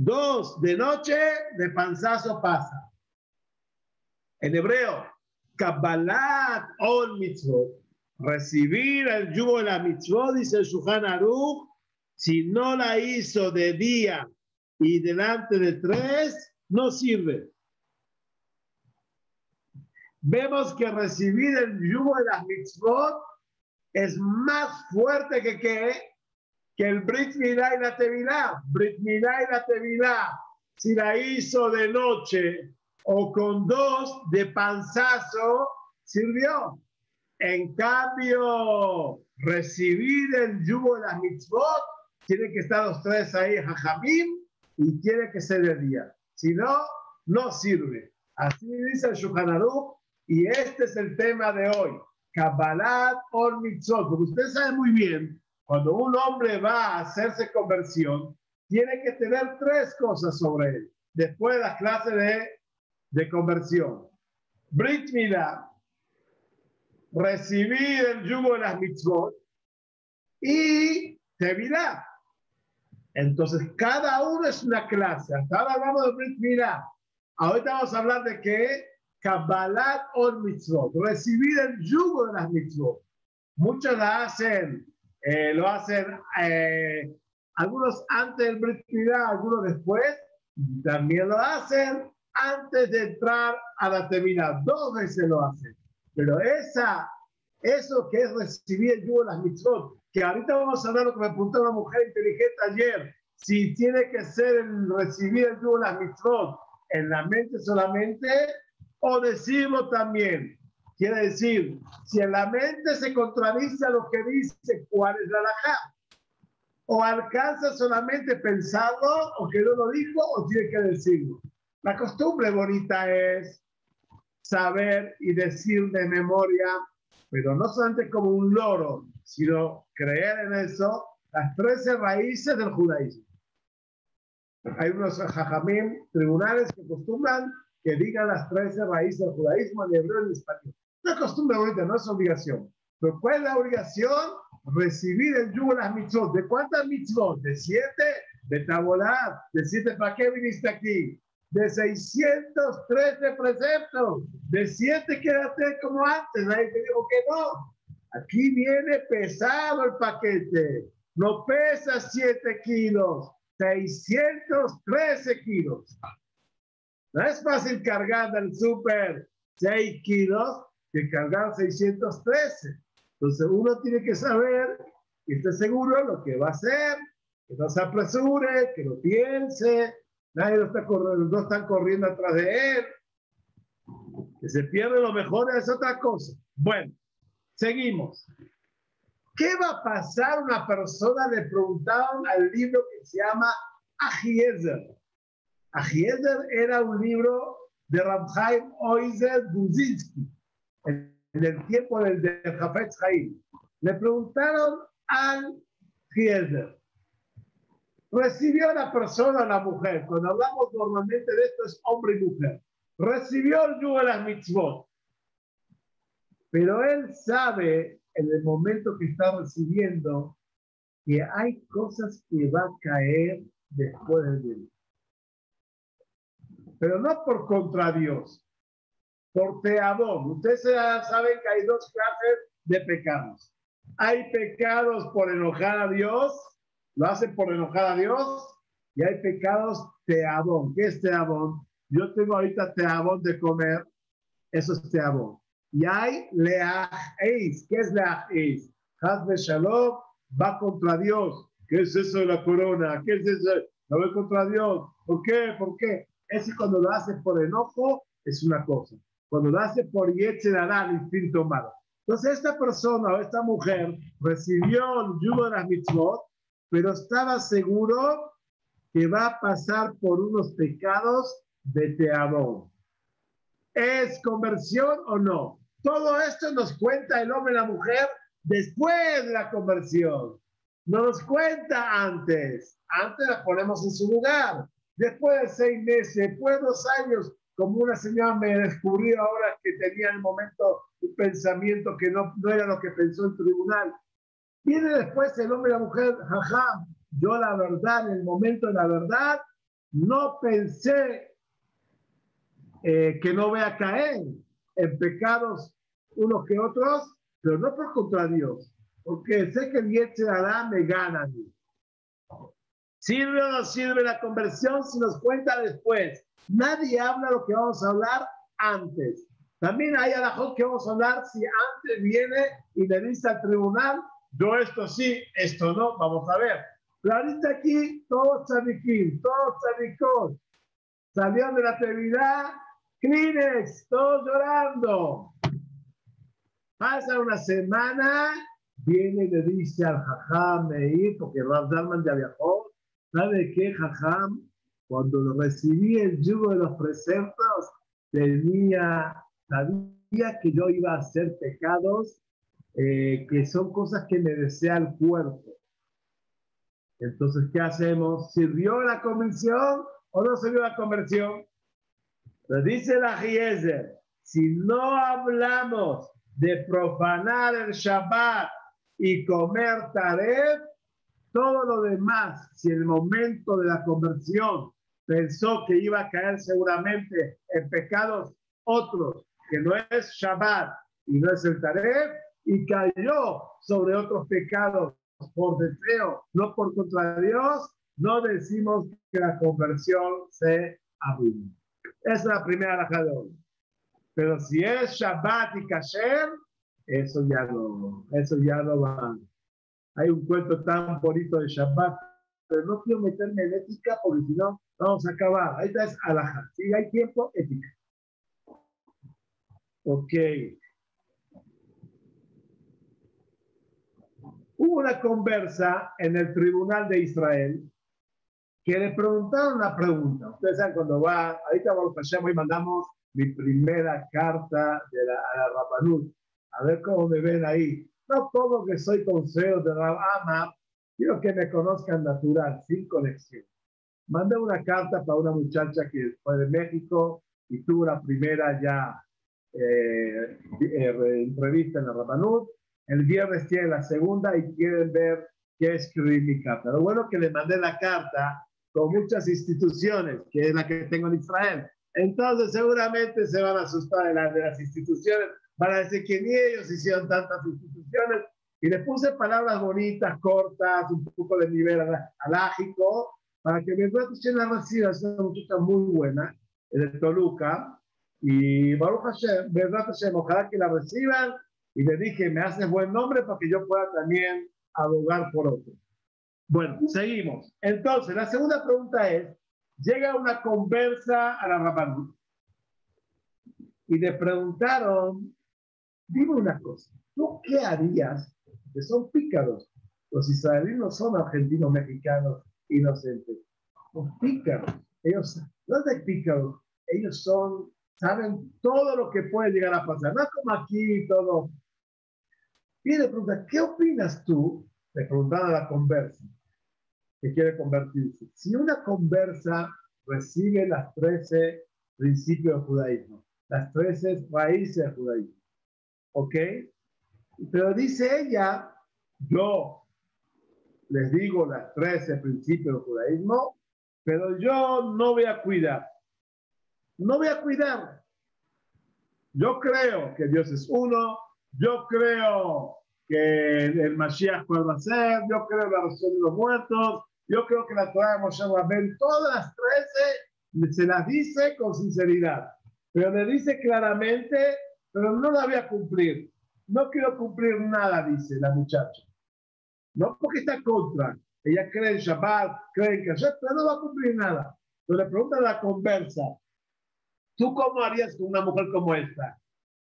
dos de noche, de panzazo pasa. En hebreo, Kabbalat ol mitzvot, recibir el yugo de la mitzvot, dice el Shuhan si no la hizo de día y delante de tres, no sirve. Vemos que recibir el yugo de las mitzvot es más fuerte que, que, que el Brit Milá y la Tevilá. Brit Milá y la Tevilá, si la hizo de noche o con dos de panzazo, sirvió. En cambio, recibir el yugo de las mitzvot, tiene que estar los tres ahí, jajamim, y tiene que ser de día. Si no, no sirve. Así dice el Shulchan y este es el tema de hoy. Kabbalat or mitzvot. Porque usted sabe muy bien, cuando un hombre va a hacerse conversión, tiene que tener tres cosas sobre él. Después de la clase de, de conversión. Brit Milah, recibir el yugo de las mitzvot y Tevilá. Entonces, cada uno es una clase. Hasta ahora hablamos de Brit Milah. Ahorita vamos a hablar de qué Kabbalat or mitzvot, recibir el yugo de las mitzvot. Muchos la hacen, eh, lo hacen eh, algunos antes del Brit algunos después, también lo hacen antes de entrar a la terminal. Dos veces lo hacen. Pero esa, eso que es recibir el yugo de las mitzvot, que ahorita vamos a hablar lo que me preguntó una mujer inteligente ayer, si tiene que ser el recibir el yugo de las mitzvot en la mente solamente o decirlo también. Quiere decir, si en la mente se contradice a lo que dice, ¿cuál es la laja? O alcanza solamente pensarlo, o que no lo dijo, o tiene que decirlo. La costumbre bonita es saber y decir de memoria, pero no solamente como un loro, sino creer en eso, las 13 raíces del judaísmo. Hay unos jajamim, tribunales que acostumbran que digan las 13 raíces del judaísmo en hebreo y en español. Es costumbre ahorita, no es obligación. Pero ¿cuál es la obligación? Recibir el yugo de las mitzvot. ¿De cuántas mitzvot? ¿De siete? ¿De tabolat? ¿De siete? ¿Para qué viniste aquí? De 613 preceptos. De siete quédate como antes. Nadie te dijo que no. Aquí viene pesado el paquete. No pesa 7 kilos. 613 kilos. No es fácil cargar del súper 6 kilos que cargar 613. Entonces uno tiene que saber y esté seguro lo que va a hacer, que no se apresure, que no piense, nadie lo está corriendo, no están corriendo atrás de él. Que se pierde lo mejor es otra cosa. Bueno, seguimos. ¿Qué va a pasar una persona? Le preguntaron al libro que se llama Ajiezer. Ajiezer era un libro de Ramhaim Oizer Buzinski, en, el tiempo del de Jafetz Haim. Le preguntaron al Ajiezer, recibió la persona, la mujer, cuando hablamos normalmente de esto es hombre y mujer, recibió el yugo de las mitzvot, pero él sabe en el momento que está recibiendo que hay cosas que va a caer después del día pero no por contra Dios, por teabón. Ustedes saben que hay dos clases de pecados. Hay pecados por enojar a Dios, lo hacen por enojar a Dios, y hay pecados teabón. ¿Qué es teabón? Yo tengo ahorita teabón de comer, eso es teabón. Y hay leajeis. ¿Qué es leajeis? Hazbe Shalom va contra Dios. ¿Qué es eso de la corona? ¿Qué es eso? No va contra Dios. ¿Por qué? ¿Por qué? Ese cuando lo hace por enojo es una cosa. Cuando lo hace por dará el instinto malo. Entonces esta persona o esta mujer recibió el yugo de las mitzvot, pero estaba seguro que va a pasar por unos pecados de teador. ¿Es conversión o no? Todo esto nos cuenta el hombre y la mujer después de la conversión. No nos cuenta antes. Antes la ponemos en su lugar. Después de seis meses, después de dos años, como una señora me descubrió ahora que tenía en el momento un pensamiento que no, no era lo que pensó el tribunal. Viene después el hombre y la mujer, jaja, yo la verdad, en el momento de la verdad, no pensé eh, que no voy a caer en pecados unos que otros, pero no por contra Dios, porque sé que el hará me gana a mí. ¿Sirve o no sirve la conversión? Si nos cuenta después. Nadie habla lo que vamos a hablar antes. También hay alajot que vamos a hablar si antes viene y le dice al tribunal, yo esto sí, esto no, vamos a ver. Pero ahorita aquí, todos tzadikim, todos tzadikos, salieron de la atrevidad, Kleenex, todos llorando. Pasa una semana, viene y le dice al Jajam Meir, porque Rav ya viajó, ¿sabe qué, Jajam? Cuando recibí el yugo de los preceptos, tenía, sabía que yo iba a hacer pecados eh, que son cosas que me desea el cuerpo. Entonces, ¿qué hacemos? ¿Sirvió la conversión o no sirvió la conversión? Entonces dice la Gieser, si no hablamos de profanar el Shabbat y comer taref, todo lo demás, si en el momento de la conversión pensó que iba a caer seguramente en pecados otros, que no es Shabbat y no es el taref, y cayó sobre otros pecados por deseo, no por contra Dios, no decimos que la conversión se arruina. Esa es la primera raja. Pero si es Shabbat y Kasher, eso ya no, eso ya no va. Hay un cuento tan bonito de Shabbat, pero no quiero meterme en ética porque si no, vamos a acabar. Ahí está es alajá. Si hay tiempo, ética. Ok. Hubo una conversa en el tribunal de Israel que le preguntaron una pregunta. Ustedes saben cuando va, ahorita vamos a y mandamos mi primera carta de la, a la Rapanut. A ver cómo me ven ahí. No todo que soy consejo de Rabama, quiero que me conozcan natural, sin conexión. Mandé una carta para una muchacha que fue de México y tuvo la primera ya eh, eh, entrevista en la Rapanut el viernes tiene la segunda y quieren ver qué escribí mi carta. Lo bueno que le mandé la carta con muchas instituciones, que es la que tengo en Israel. Entonces seguramente se van a asustar de, de las instituciones, van a decir que ni ellos hicieron tantas instituciones. Y le puse palabras bonitas, cortas, un poco de nivel alágico, para que mi se la reciba. Es una muchacha muy buena, de Toluca. Y Baruch Hashem, verdad Hashem, ojalá que la reciban y le dije, me haces buen nombre para que yo pueda también abogar por otro. Bueno, seguimos. Entonces, la segunda pregunta es, llega una conversa a la Rabanut y le preguntaron, dime una cosa, ¿tú qué harías? Que son pícaros. Los israelíes no son argentinos, mexicanos, inocentes. Son pícaros. Ellos, no es de pícaros, ellos son, saben todo lo que puede llegar a pasar. No es como aquí todo y le pregunta, ¿qué opinas tú? Le preguntaba a la conversa, que quiere convertirse. Si una conversa recibe las 13 principios del judaísmo, las 13 raíces del judaísmo, ¿ok? Pero dice ella, yo les digo las 13 principios del judaísmo, pero yo no voy a cuidar. No voy a cuidar. Yo creo que Dios es uno, yo creo que el Mashiach puede ser, yo creo la resurrección de los muertos, yo creo que la Torah de Moshe Rabben, todas las trece se las dice con sinceridad, pero le dice claramente, pero no la voy a cumplir. No quiero cumplir nada, dice la muchacha. No porque está contra. Ella cree en Shabbat, cree en Kasher, pero no va a cumplir nada. Pero le pregunta la conversa, ¿tú cómo harías con una mujer como esta?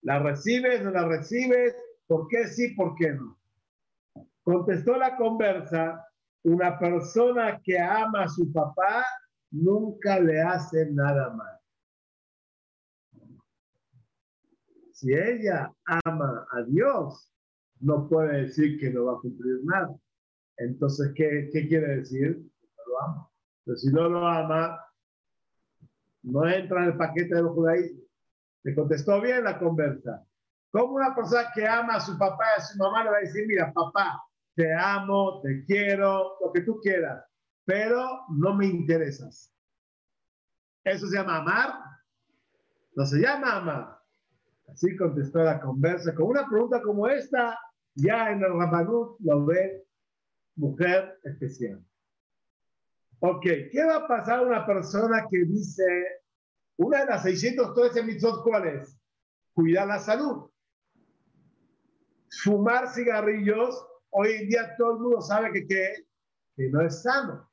¿La recibes, no la recibes? ¿Por qué sí, por qué no? Contestó la conversa, una persona que ama a su papá nunca le hace nada mal. Si ella ama a Dios, no puede decir que no va a cumplir nada. Entonces, ¿qué, quiere decir? No lo ama. Pero si no lo ama, no entra en el paquete de los judaísmos. Le contestó bien la conversa. ¿Cómo una persona que ama a su papá y a su mamá le va a decir, mira, papá, te amo, te quiero, lo que tú quieras, pero no me interesas? ¿Eso se llama amar? No se llama amar. Así contestó la conversa. Con una pregunta como esta, ya en el Rabanut lo ve mujer especial. Ok, ¿qué va a pasar a una persona que dice, una de las 613 mitzvot, ¿cuál es? Cuidar la salud. Fumar cigarrillos, hoy en día todo el mundo sabe que, que no es sano.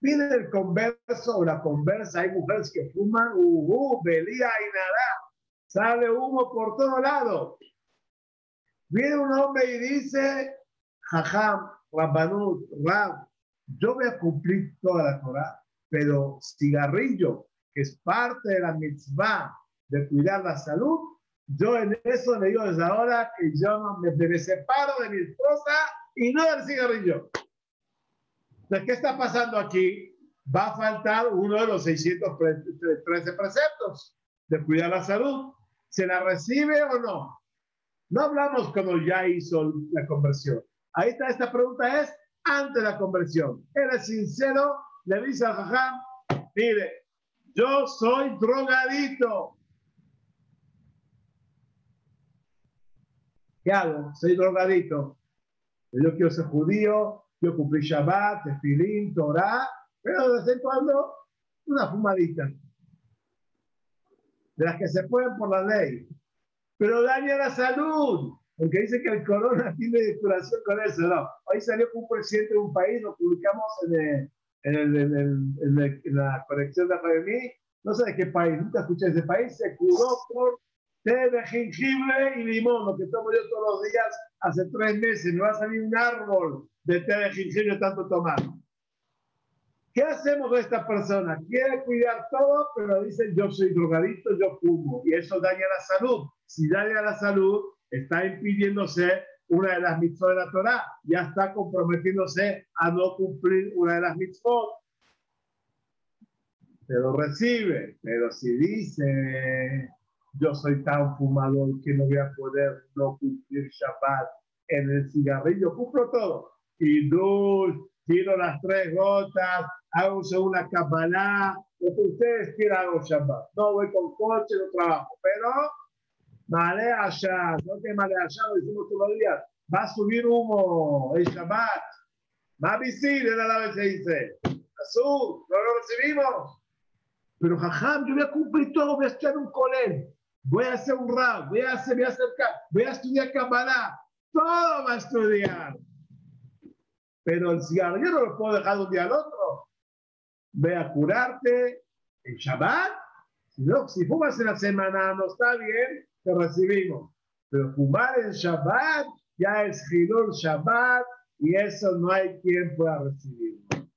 Viene el converso o la conversa, hay mujeres que fuman, uh, uh, belía y nada, sale humo por todo lado. Viene un hombre y dice, jajam, Rabbanut, Rab, yo voy a cumplir toda la Torah, pero cigarrillo, que es parte de la mitzvah de cuidar la salud, yo en eso le digo desde ahora que yo me, me separo de mi esposa y no del cigarrillo. ¿qué está pasando aquí? Va a faltar uno de los 613 preceptos de cuidar la salud. ¿Se la recibe o no? No hablamos cuando ya hizo la conversión. Ahí está, esta pregunta es antes de la conversión. Eres sincero, le dice a Jajam, mire, yo soy drogadito. ¿Qué hago? Soy drogadito. Yo quiero ser judío, yo cumplí Shabbat, Tefilín, Torah, pero de vez en cuando una fumadita. De las que se pueden por la ley. Pero daña la salud. Porque dice que el corona tiene curación con eso, no. Hoy salió un presidente de un país, lo publicamos en, en, la colección de FMI, no sé de qué país, nunca escuché ese país, se curó por té de jengibre y limón, lo que tomo yo todos los días hace tres meses, no va a salir un árbol de té de jengibre tanto tomar. ¿Qué hacemos con esta persona? Quiere cuidar todo, pero dice yo soy drogadito, yo fumo, y eso daña la salud. Si daña la salud, está impidiéndose una de las mitzvot de la Torah, ya está comprometiéndose a no cumplir una de las mitzvot. Pero recibe, pero si dice, yo soy tan fumador que no voy a poder no cumplir Shabbat en el cigarrillo, cumplo todo. Y dulce, tiro las tres gotas, hago una cabalá, lo que ustedes quieran hago Shabbat. No voy con coche, no trabajo, pero Male allá, no que male allá, lo decimos todos los días. Va a subir humo el Shabbat. Va a visitar, de la vez se dice. Azul, no lo recibimos. Pero jajam, yo voy a cumplir todo, voy a estudiar un colén, voy a hacer un rap, voy a hacer, voy a hacer, voy a estudiar Kabbalah, todo va a estudiar. Pero el cigarrillo no lo puedo dejar de un día al otro. Ve a curarte en Shabbat. Si, no, si fumas en la semana no está bien, te recibimos. Pero fumar en Shabbat ya es Hilul Shabbat y eso no hay quien pueda recibirlo.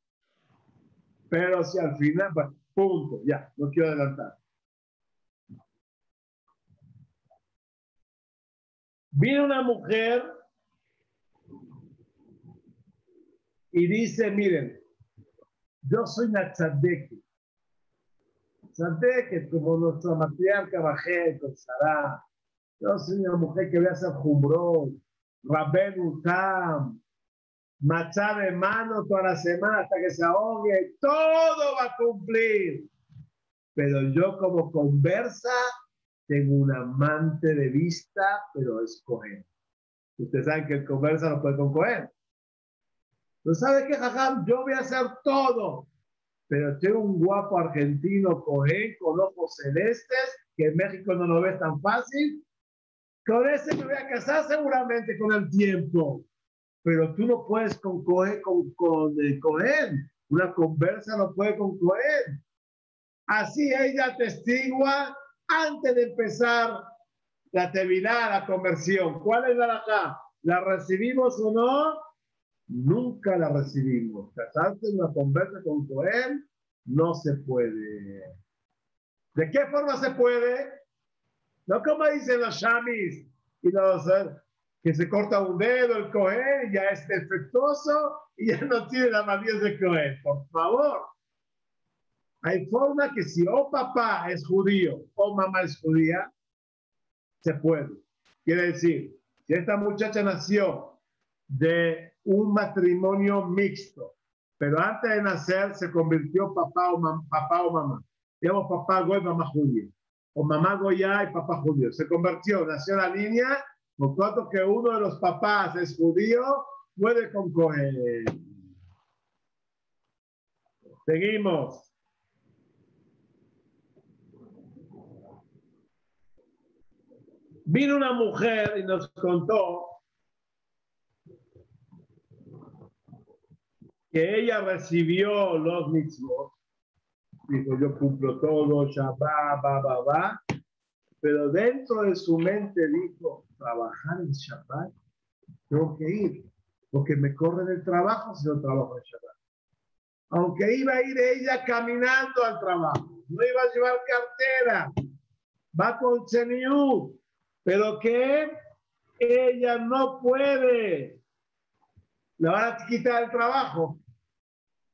Pero si al final, punto, ya, no quiero adelantar. Viene una mujer y dice, miren, yo soy una tzadeke que como nuestra matriarca Bajé, con Sarah. Yo soy una mujer que voy a hacer Jumbrón, Utam, machar de mano toda la semana hasta que se ahogue. Todo va a cumplir. Pero yo como conversa tengo un amante de vista, pero es Cohen. Ustedes saben que el conversa no puede con. Pero ¿sabe qué, Jajam? Yo voy a hacer todo pero tengo un guapo argentino cohen con ojos celestes, que en México no lo ves tan fácil. Con ese me voy a casar seguramente con el tiempo. Pero tú no puedes con Cohen, con, con el Cohen. Una conversa no puede con Cohen. Así ella testigua antes de empezar la tevilá, la conversión. ¿Cuál es la acá? ¿La recibimos o no? Nunca la recibimos. Casarse en una conversa con Cohen no se puede. ¿De qué forma se puede? No como dicen los shamis y los eh, que se corta un dedo el Cohen ya es defectuoso y ya no tiene la madurez de Cohen. Por favor. Hay forma que si o papá es judío o mamá es judía, se puede. Quiere decir, si esta muchacha nació de un matrimonio mixto, pero antes de nacer se convirtió papá o, papá o mamá. digamos papá Goy, mamá judío, o mamá Goya y papá judío. Se convirtió, nació la niña, por cuanto que uno de los papás es judío, puede con Cohen. Seguimos. Vino una mujer y nos contó que ella recibió los mitzvot. Dijo, yo cumplo todo, Shabbat, va, va, va. Pero dentro de su mente dijo, trabajar en Shabbat, tengo que ir, porque me corre del trabajo si no trabajo en Shabbat. Aunque iba a ir ella caminando al trabajo, no iba a llevar cartera, va con Cheniú, pero que ella no puede. Le van a quitar el trabajo.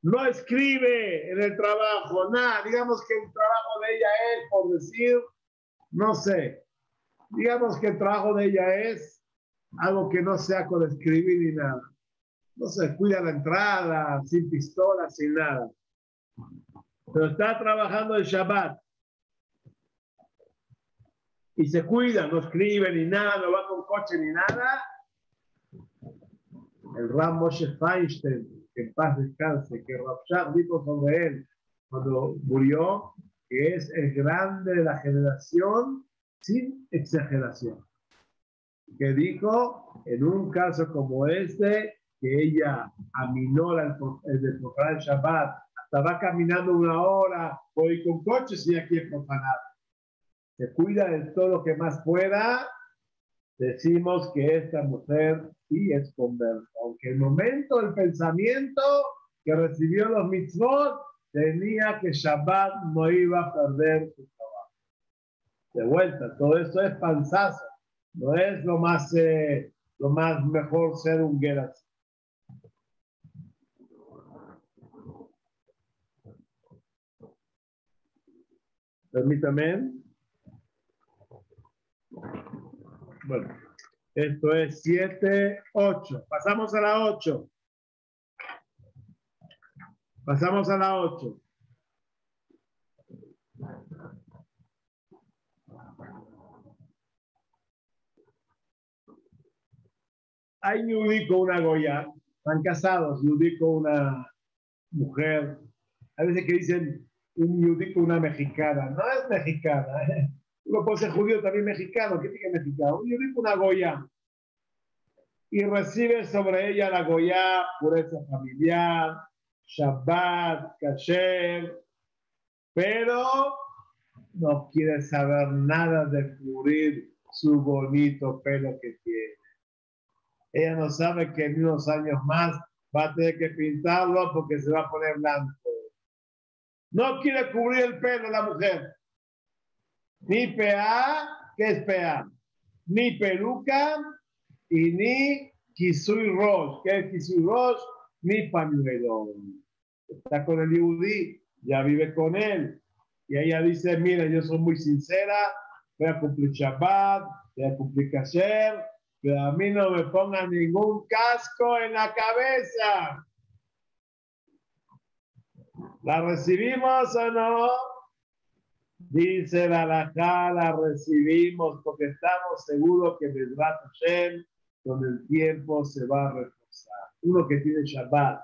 No escribe en el trabajo, nada. Digamos que el trabajo de ella es, por decir, no sé. Digamos que el trabajo de ella es algo que no sea con escribir ni nada. No se cuida la entrada, sin pistola, sin nada. Pero está trabajando el Shabbat y se cuida, no escribe ni nada, no va con coche ni nada, el Ram Moshe Feinstein, que en paz descanse, que Rabshah dijo sobre él cuando murió, que es el grande de la generación sin exageración. Que dijo, en un caso como este, que ella aminó el, el profanar el Shabbat, hasta va caminando una hora, voy con coches y aquí es profanar se cuida de todo lo que más pueda, decimos que esta mujer sí es conversa. Aunque el momento del pensamiento que recibió los mitzvot tenía que Shabbat no iba a perder su trabajo. De vuelta, todo esto es panzazo, no es lo más, eh, lo más mejor ser un gueras. Permítame. Bueno, esto es 7, 8. Pasamos a la 8. Pasamos a la 8. Hay Yudí con una Goya, están casados, Yudí con una mujer. A veces que dicen un Yudí con una mexicana. No es mexicana, ¿eh? Uno puede ser judío también mexicano. ¿Qué tiene mexicano? Yo digo una Goya. Y recibe sobre ella la Goya, pureza familiar, Shabbat, Kasher. Pero no quiere saber nada de cubrir su bonito pelo que tiene. Ella no sabe que en unos años más va a tener que pintarlo porque se va a poner blanco. No quiere cubrir el pelo la mujer. Ni PA, ¿qué es PA? Ni peluca y ni Kisui Rosh. ¿Qué es Kisui Rosh? Ni pañuelo. Está con el Yudí, ya vive con él. Y ella dice, mira, yo soy muy sincera, voy a cumplir Shabbat, voy a cumplir Kasher, pero a mí no me pongan ningún casco en la cabeza. ¿La recibimos o no? Dice la alajá, la recibimos porque estamos seguros que Bedrat Hashem con el tiempo se va a reforzar. Uno que tiene Shabbat,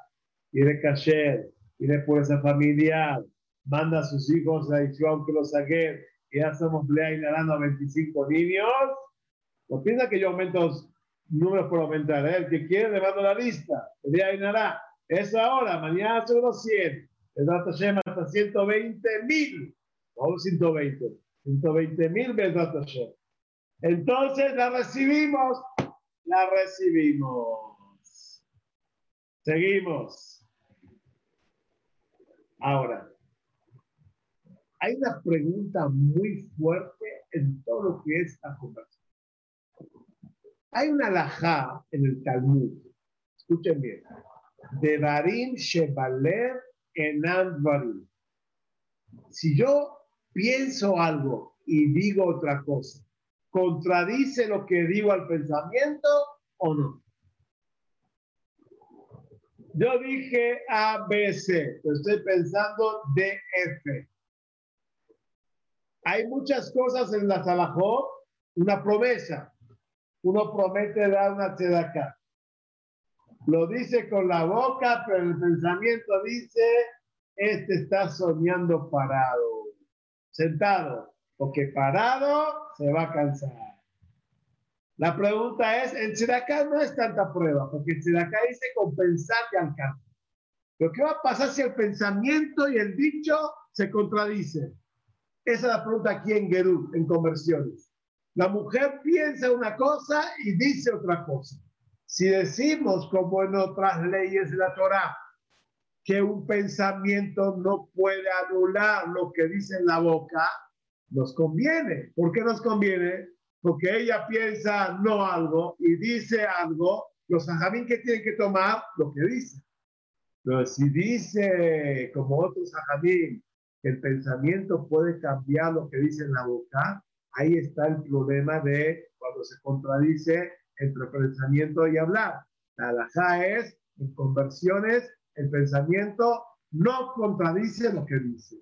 tiene Kasher, tiene fuerza familiar, manda a sus hijos a Ishon que los saque, y ya somos Lea y a 25 niños. No piensa que yo aumento números por aumentar. ¿eh? El que quiere le mando la lista. Lea y Nará. Es ahora, mañana son los 100. Bedrat Hashem hasta 120 mil. 120. 120 mil Entonces la recibimos, la recibimos. Seguimos. Ahora, hay una pregunta muy fuerte en todo lo que es la conversación. Hay una alajá en el Talmud, escuchen bien, de Barim Shebaler Enan Barim. Si yo pienso algo y digo otra cosa, ¿contradice lo que digo al pensamiento o no? Yo dije A, B, C, estoy pensando D, F. Hay muchas cosas en la Salahot, una promesa. Uno promete dar una tzedaká. Lo dice con la boca, pero el pensamiento dice, este está soñando parado, sentado, porque parado se va a cansar. La pregunta es, en Tzedaká no es tanta prueba, porque en Tzedaká dice compensar y alcanzar. Pero ¿qué va a pasar si el pensamiento y el dicho se contradicen? Esa es la pregunta aquí en Gerú, en conversiones. La mujer piensa una cosa y dice otra cosa. Si decimos, como en otras leyes de la Torah, que un pensamiento no puede anular lo que dice en la boca, nos conviene. ¿Por qué nos conviene? porque ella piensa no algo y dice algo, los ajamín que tienen que tomar lo que dice. Pero si dice, como otros ajamín, que el pensamiento puede cambiar lo que dice en la boca, ahí está el problema de cuando se contradice entre pensamiento y hablar. La alajá es, en conversiones, el pensamiento no contradice lo que dice.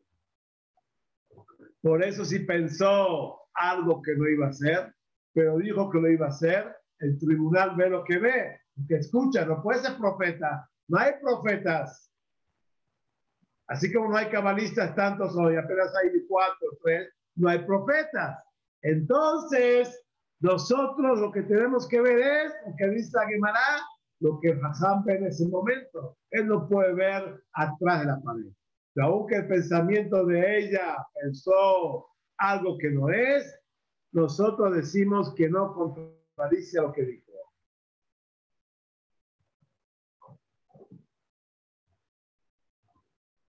Por eso si pensó algo que no iba a hacer, pero dijo que lo iba a hacer, el tribunal ve lo que ve, que escucha, no puede ser profeta, no hay profetas. Así como no hay cabalistas tantos hoy, apenas hay cuatro, tres, no hay profetas. Entonces, nosotros lo que tenemos que ver es lo que dice Aguimará, lo que Hassan ve en ese momento. Él no puede ver atrás de la pared. Aunque el pensamiento de ella pensó algo que no es, nosotros decimos que no contradice lo que dijo.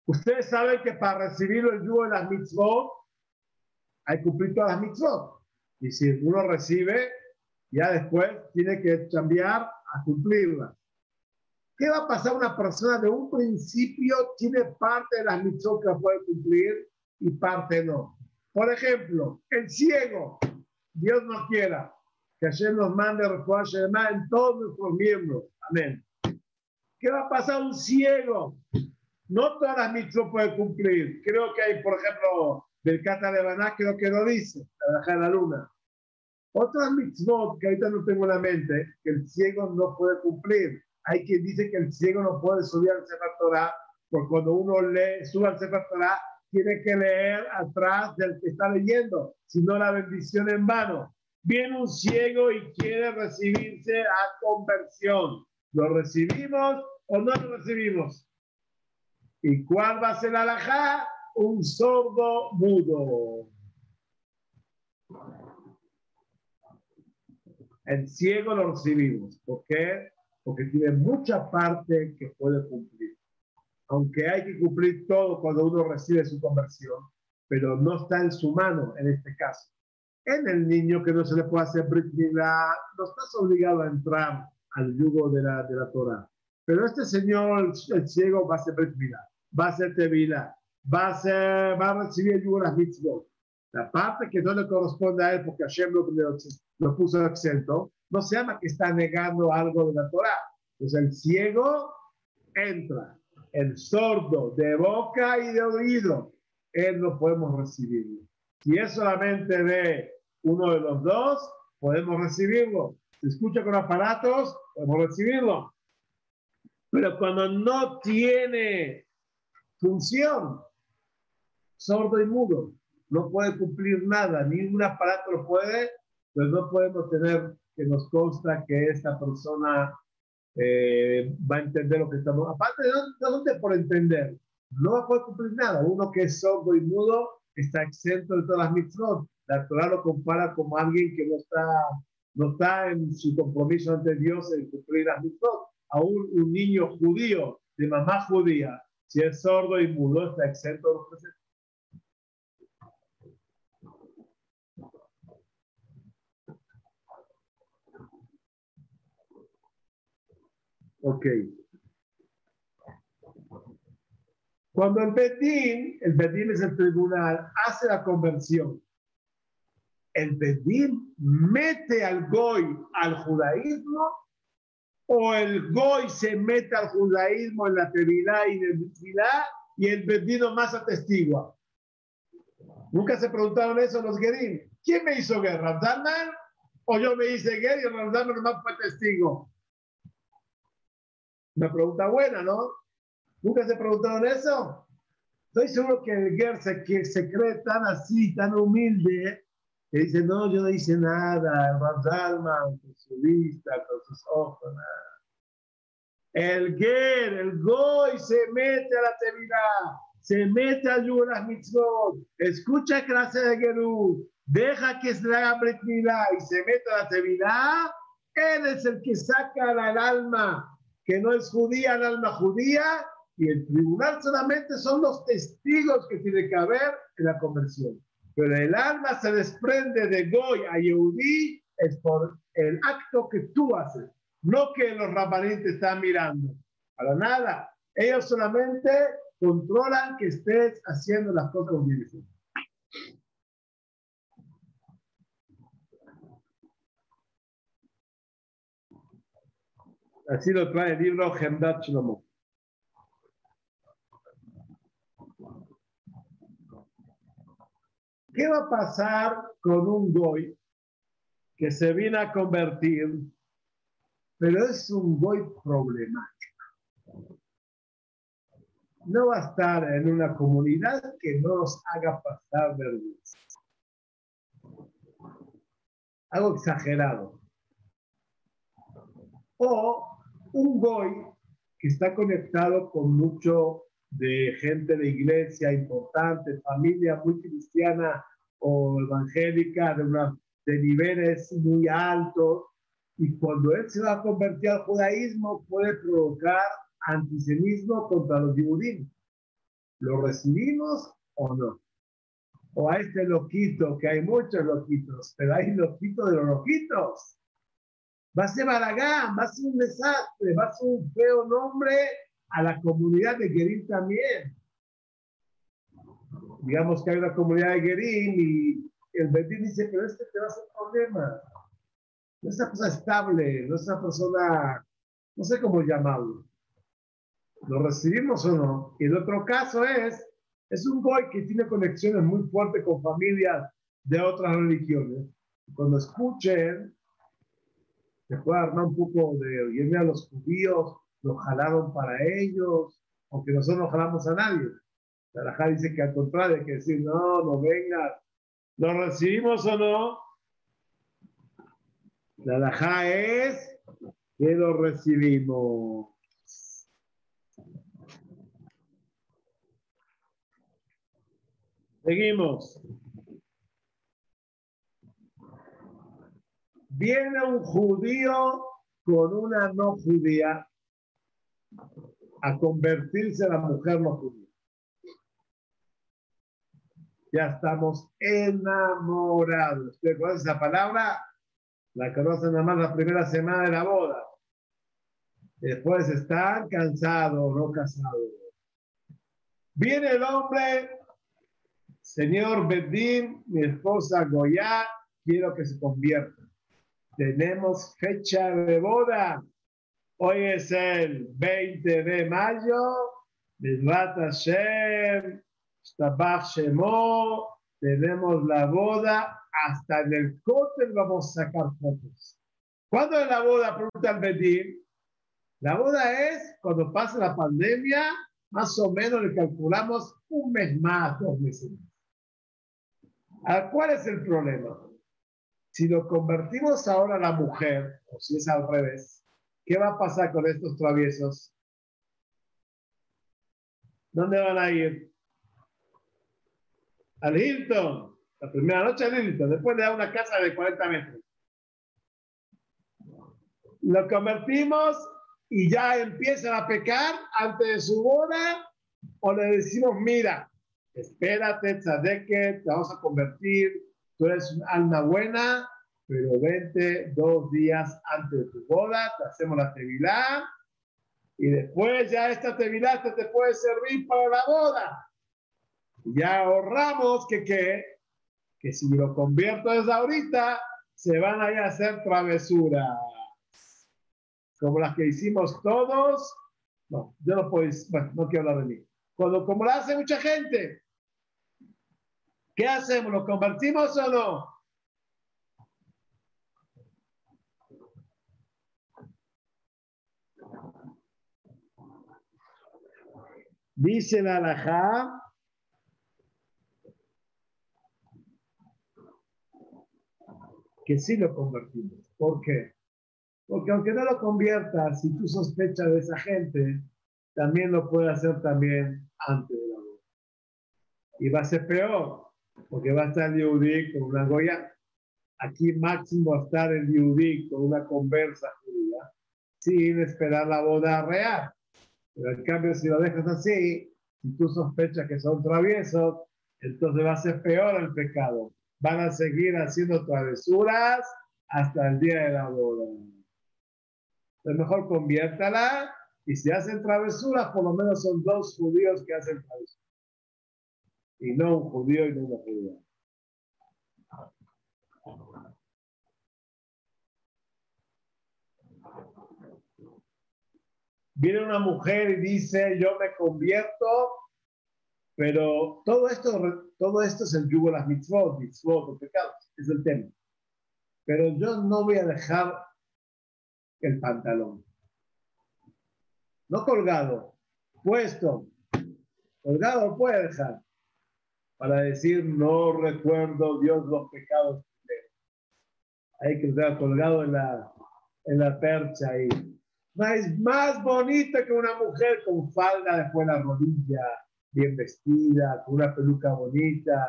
Ustedes saben que para recibir el yugo de las mitzvot hay que cumplir todas las mitzvot. Y si uno recibe, ya después tiene que cambiar a cumplirlas. ¿Qué va a pasar una persona de un principio tiene parte de las mitzvot que puede cumplir y parte no? Por ejemplo, el ciego, Dios no quiera, que ayer nos mande refuerzo en todos nuestros miembros. Amén. ¿Qué va a pasar un ciego? No todas las mitzvot puede cumplir. Creo que hay, por ejemplo, del Cata de Baná, creo que lo dice, la de la luna. Otras mitzvot que ahorita no tengo en la mente, que el ciego no puede cumplir. Hay quien dice que el ciego no puede subir al Sefer Torah, porque cuando uno lee, sube al Sefer Torah, tiene que leer atrás del que está leyendo, si no la bendición en vano. Viene un ciego y quiere recibirse a conversión. ¿Lo recibimos o no lo recibimos? ¿Y cuál va a ser la alajá? Un sordo mudo. El ciego lo recibimos. ¿Por qué? Porque tiene mucha parte que puede cumplir aunque hay que cumplir todo cuando uno recibe su conversión, pero no está en su mano en este caso. En el niño que no se le puede hacer Brit no estás obligado a entrar al yugo de la, de la Torah. Pero este señor, el, ciego, va a ser Brit va a ser Tevila, va a, ser, va a recibir el yugo de las mitzvot. La parte que no le corresponde a él porque Hashem lo, lo puso exento, no se llama que está negando algo de la Torah. Entonces el ciego entra, el sordo de boca y de oído, él no podemos recibirlo. Si es solamente de uno de los dos, podemos recibirlo. Si escucha con aparatos, podemos recibirlo. Pero cuando no tiene función, sordo y mudo, no puede cumplir nada, ningún aparato lo puede, pues no podemos tener que nos consta que esta persona eh, va a entender lo que estamos. Aparte, ¿de dónde por entender? No va a poder cumplir nada. Uno que es sordo y mudo está exento de todas las mitzvot. La Torah lo compara como alguien que no está, no está en su compromiso ante Dios en cumplir las mitzvot. Aún un niño judío, de mamá judía, si es sordo y mudo, está exento de los presentes. Ok. Cuando el Bedín, el Bedín es el tribunal, hace la conversión, el Bedín mete al Goy al judaísmo o el Goy se mete al judaísmo en la tevilá y en el y el Bedín más atestigua. Nunca se preguntaron eso los Gerim. ¿Quién me hizo guerra? ¿Abdalman? ¿O yo me hice guerra y Abdalman nomás fue testigo? Una pregunta buena, ¿no? ¿Nunca se preguntaron eso? Estoy seguro que el Ger se, que se cree tan así, tan humilde, que dice, no, yo no hice nada, Abdalman, con su vista, con sus ojos, nada. El Ger, el Goy se mete a la Tevilá, se mete a Yuras Mitzvot, escucha clase de Gerú, deja que se le haga Brit y se mete a la Tevilá, él es el que saca al alma que no es judía, al alma judía, y el tribunal solamente son los testigos que tiene que haber en la conversión. Pero el alma se desprende de Goy a Yehudí es por el acto que tú haces. No que los rabanín te están mirando. Para nada. Ellos solamente controlan que estés haciendo las cosas bien. Así lo trae el libro Hemdat Shlomo. ¿Qué va a pasar con un goy que se viene a convertir pero es un goy problemático. No va a estar en una comunidad que no nos haga pasar vergüenza. Algo exagerado. O un goy que está conectado con mucho de gente de iglesia importante, familia muy cristiana o evangélica de, una, de niveles muy altos, y cuando él se va a convertir al judaísmo puede provocar antisemismo contra los judíos. ¿Lo recibimos o no? O a este loquito, que hay muchos loquitos, pero hay loquitos de los loquitos. Va a ser Baragán, va a ser un desastre, va a ser un feo nombre a la comunidad de Gerim también. Digamos que hay una comunidad de Gerim y el Bedín dice, pero este te va a hacer problema no es una cosa estable, no es una persona, no sé cómo llamarlo. ¿Lo recibimos o no? Y el otro caso es, es un boy que tiene conexiones muy fuertes con familias de otras religiones. Cuando escuchen, se puede armar un poco de, oye, a los judíos, los jalaron para ellos, aunque nosotros no jalamos a nadie. La dice que al contrario, hay que decir, no, no vengas. ¿Lo recibimos o no? La laja es que lo recibimos. Seguimos. Viene un judío con una no judía a convertirse en la mujer no judía. Ya estamos enamorados. ¿Usted conoce esa palabra? la conocen nada más la primera semana de la boda. Después están cansados, no casados. Viene el hombre, señor Bedín, mi esposa Goya, quiero que se convierta. Tenemos fecha de boda. Hoy es el 20 de mayo. Bezrat Hashem, Shtabach Shemo, tenemos la boda hasta en el cóctel vamos a sacar fotos. ¿Cuándo es la boda? Pregunta el Bedín. La boda es cuando pasa la pandemia, más o menos le calculamos un mes más, dos meses más. ¿Cuál es el problema? Si lo convertimos ahora a la mujer, o si es al revés, ¿qué va a pasar con estos traviesos? ¿Dónde van a ir? Al Hilton. La primera noche en después le da una casa de 40 metros. Lo convertimos y ya empiezan a pecar antes de su boda, o le decimos, mira, espérate, tzadeke, te vamos a convertir, tú eres un alma buena, pero vente dos días antes de tu boda, te hacemos la tevilá, y después ya esta tevilá te, te puede servir para la boda. Ya ahorramos que, ¿qué? que si lo convierto desde ahorita, se van a ir a hacer travesuras. Como las que hicimos todos. No, yo no puedo, bueno, no quiero hablar de mí. Cuando, como lo hace mucha gente, ¿Qué hacemos? ¿Lo convertimos o no? Dice la alajá que sí lo convertimos. ¿Por qué? Porque aunque no lo conviertas, si tú sospechas de esa gente, también lo puede hacer también antes de la boda. Y va a ser peor, porque va a estar el Yehudi con una Goya. Aquí máximo va a estar el Yehudi con una conversa judía, sin esperar la boda real. Pero en cambio, si lo dejas así, si tú sospechas que son traviesos, entonces va a ser peor el pecado. Van a seguir haciendo travesuras hasta el día de la boda. Es mejor conviértala y si hacen travesuras, por lo menos son dos judíos que hacen travesuras. Y no un judío y no una judía. Viene una mujer y dice, yo me convierto, pero todo esto, todo esto es el yugo de las mitzvot, mitzvot, los pecados, es el tema. Pero yo no voy a dejar el pantalón. No colgado, puesto. Colgado puede dejar. Para decir, no recuerdo Dios los pecados. Hay que estar colgado en la, en la percha ahí. Es más bonita que una mujer con falda después de la rodilla, bien vestida, con una peluca bonita.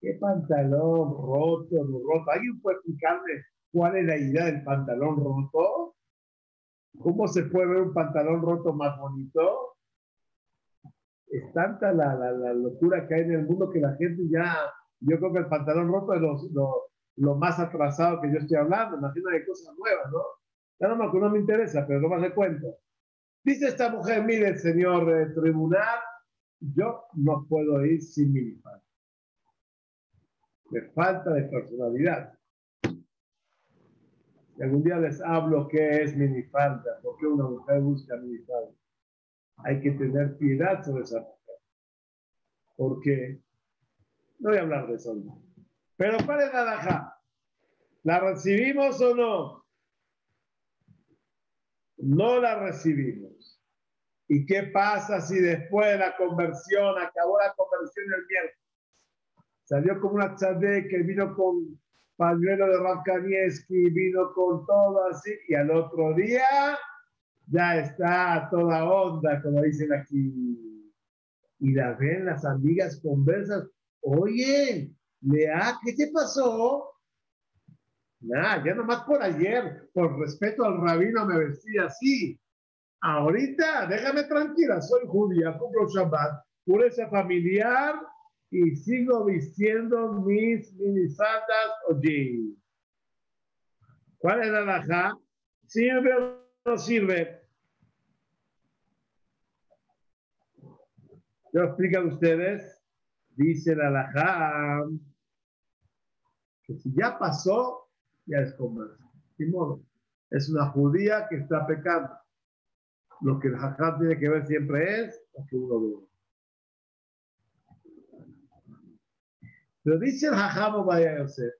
¿Qué pantalón roto, no roto? ¿Alguien puede explicarme cuál es la idea del pantalón roto? ¿Cómo se puede ver un pantalón roto más bonito? Es tanta la, la, locura que hay en el mundo que la gente ya, yo creo que el pantalón roto es lo, lo, más atrasado que yo estoy hablando. Imagino hay cosas nuevas, ¿no? Ya no, no me interesa, pero no más le cuento. Dice esta mujer, mire, señor eh, tribunal, yo no puedo ir sin minifalda. Me falta de personalidad algún día les hablo qué es minifalda, por qué una mujer busca minifalda. Hay que tener piedad sobre esa mujer. Porque, no voy a hablar de eso. Pero para el alajá, ¿la recibimos o no? No la recibimos. ¿Y qué pasa si después de la conversión, acabó la conversión el miércoles? Salió como una chade que vino con pañuelo de Rav vino con todo así, y al otro día ya está toda onda, como dicen aquí. Y la ven las amigas conversas, oye, Lea, ¿qué te pasó? Nada, ya nomás por ayer, por respeto al rabino, me vestí así. Ahorita, déjame tranquila, soy judía, cumplo Shabbat, pureza familiar, y sigo vistiendo mis minisaldas o jeans. ¿Cuál es la laja? ¿Sirve o no sirve? Yo explico a ustedes, dice la laja, que si ya pasó, ya es comercio. Sin modo. Es una judía que está pecando. Lo que el jajá tiene que ver siempre es lo que uno ve. Pero dice el Jajamo Vaya Yosef,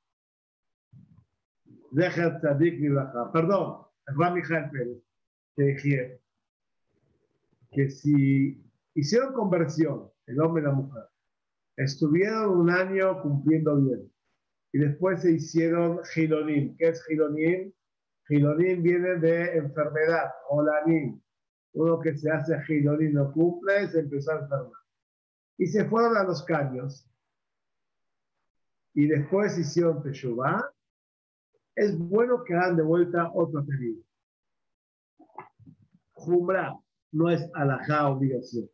Deja Tzadik perdón, Rami Pérez, que que si hicieron conversión, el hombre y la mujer, estuvieron un año cumpliendo bien, y después se hicieron Gilonim. ¿Qué es Gilonim? Gilonim viene de enfermedad, Olanim. Uno que se hace Gilonim no cumple, se empezó a enfermar. Y se fueron a los caños y después hicieron Teshuvah, es bueno que hagan de vuelta otro pedido. Jumra no es alajá obligación.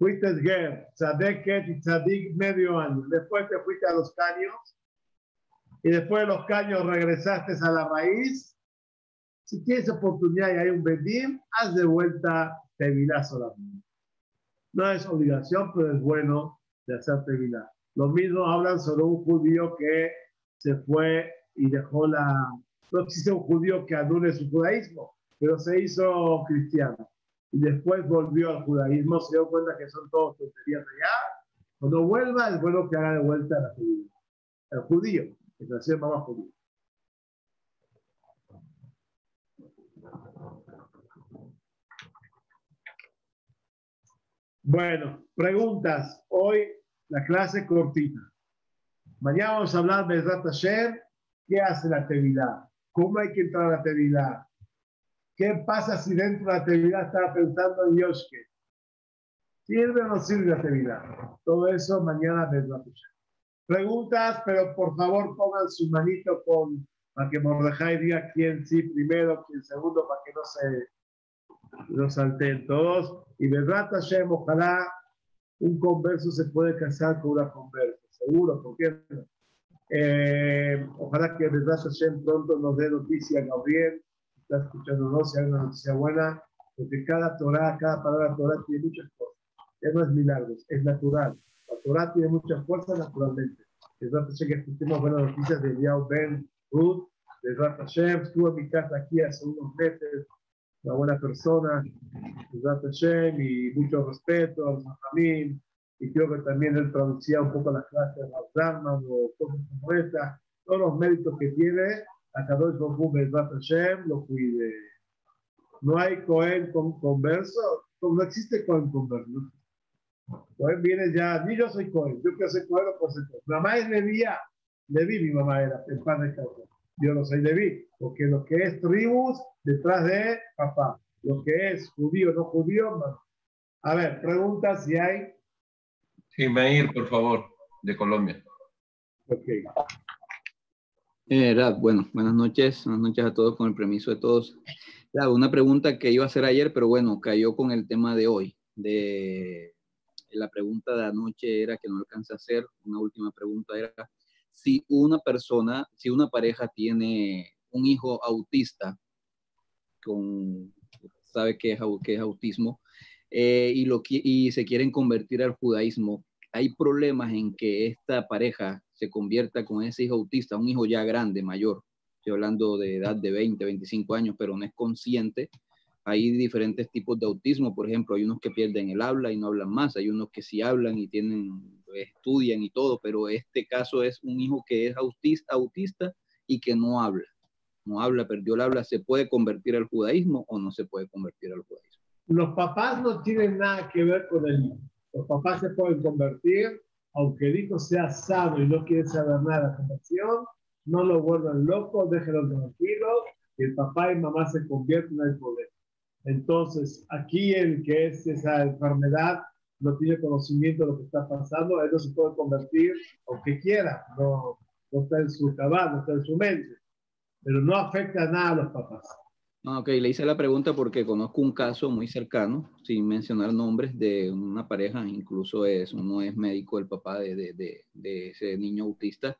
Fuiste Ger, Tzadeket y Tzadik medio año. Después te fuiste a los caños y después de los caños regresaste a la raíz. Si tienes oportunidad y hay un Bedim, haz de vuelta Tevilá solamente. No es obligación, pero es bueno de hacer Tevilá. Lo mismo hablan sobre un judío que se fue y dejó la... No existe un judío que anule su judaísmo, pero se hizo cristiano. Y después volvió al judaísmo, se dio cuenta que son todos tonterías allá Cuando vuelva, es bueno que haga de vuelta a la judía. El judío, que nació mamá judío. Bueno, preguntas. Hoy la clase cortita. Mañana vamos a hablar de Hashem. ¿Qué hace la actividad? ¿Cómo hay que entrar a la actividad? ¿Qué pasa si dentro de la actividad estaba pensando en Yoshke? ¿Sirve o no sirve la actividad? Todo eso mañana de Preguntas, pero por favor pongan su manito con, para que Mordejai diga quién sí primero, quién segundo, para que no se no salten todos. Y Bedrat Hashem, ojalá un converso se puede casar con una conversa seguro, porque eh, ojalá que Bedrat Hashem pronto nos dé noticia, Gabriel, está escuchándonos, hay una noticia buena, porque cada Torah, cada palabra Torah tiene muchas cosas. Ya no es milagros, es natural. La Torah tiene muchas fuerzas naturalmente. Bedrat Hashem, que escuchemos buenas noticias de Eliao Ben Ruth, Bedrat Hashem, estuvo en mi casa aquí hace unos meses, una buena persona, Bedrat Hashem, y mucho respeto a los y creo que también él traducía un poco las clases de los Dharma o cosas como esta, todos los méritos que tiene, a Kadosh Baruch Hashem lo cuide. No hay Cohen con converso, no existe Cohen converso. Cohen viene ya, ni yo soy Cohen, yo quiero ser Cohen o por ser Cohen. Mi mamá es Levía, Leví mi mamá era, el padre de casa. Yo no soy Leví, porque lo que es tribus detrás de papá, lo que es judío, no judío, no. A ver, pregunta si hay Sí, Meir, por favor, de Colombia. Ok. Eh, bueno, buenas noches, buenas noches a todos con el permiso de todos. Rad, una pregunta que iba a hacer ayer, pero bueno, cayó con el tema de hoy. De la pregunta de anoche era que no alcanza a hacer. Una última pregunta era si una persona, si una pareja tiene un hijo autista, con, sabe que es, que es autismo, eh, y, lo, y se quieren convertir al judaísmo, hay problemas en que esta pareja se convierta con ese hijo autista, un hijo ya grande, mayor, estoy hablando de edad de 20, 25 años, pero no es consciente. Hay diferentes tipos de autismo, por ejemplo, hay unos que pierden el habla y no hablan más, hay unos que sí hablan y tienen, estudian y todo, pero este caso es un hijo que es autista, autista y que no habla, no habla, perdió el habla, ¿se puede convertir al judaísmo o no se puede convertir al judaísmo? Los papás no tienen nada que ver con el hijo. Los papás se pueden convertir, aunque el hijo sea sano y no quiere saber nada de la no lo vuelvan loco, déjenlo tranquilo, y el papá y mamá se convierten en el poder. Entonces, aquí el que es esa enfermedad no tiene conocimiento de lo que está pasando, él no se puede convertir aunque quiera, no, no está en su cabal, no está en su mente, pero no afecta nada a los papás. Ah, ok, le hice la pregunta porque conozco un caso muy cercano, sin mencionar nombres, de una pareja, incluso es, uno es médico, el papá de, de, de, ese niño autista,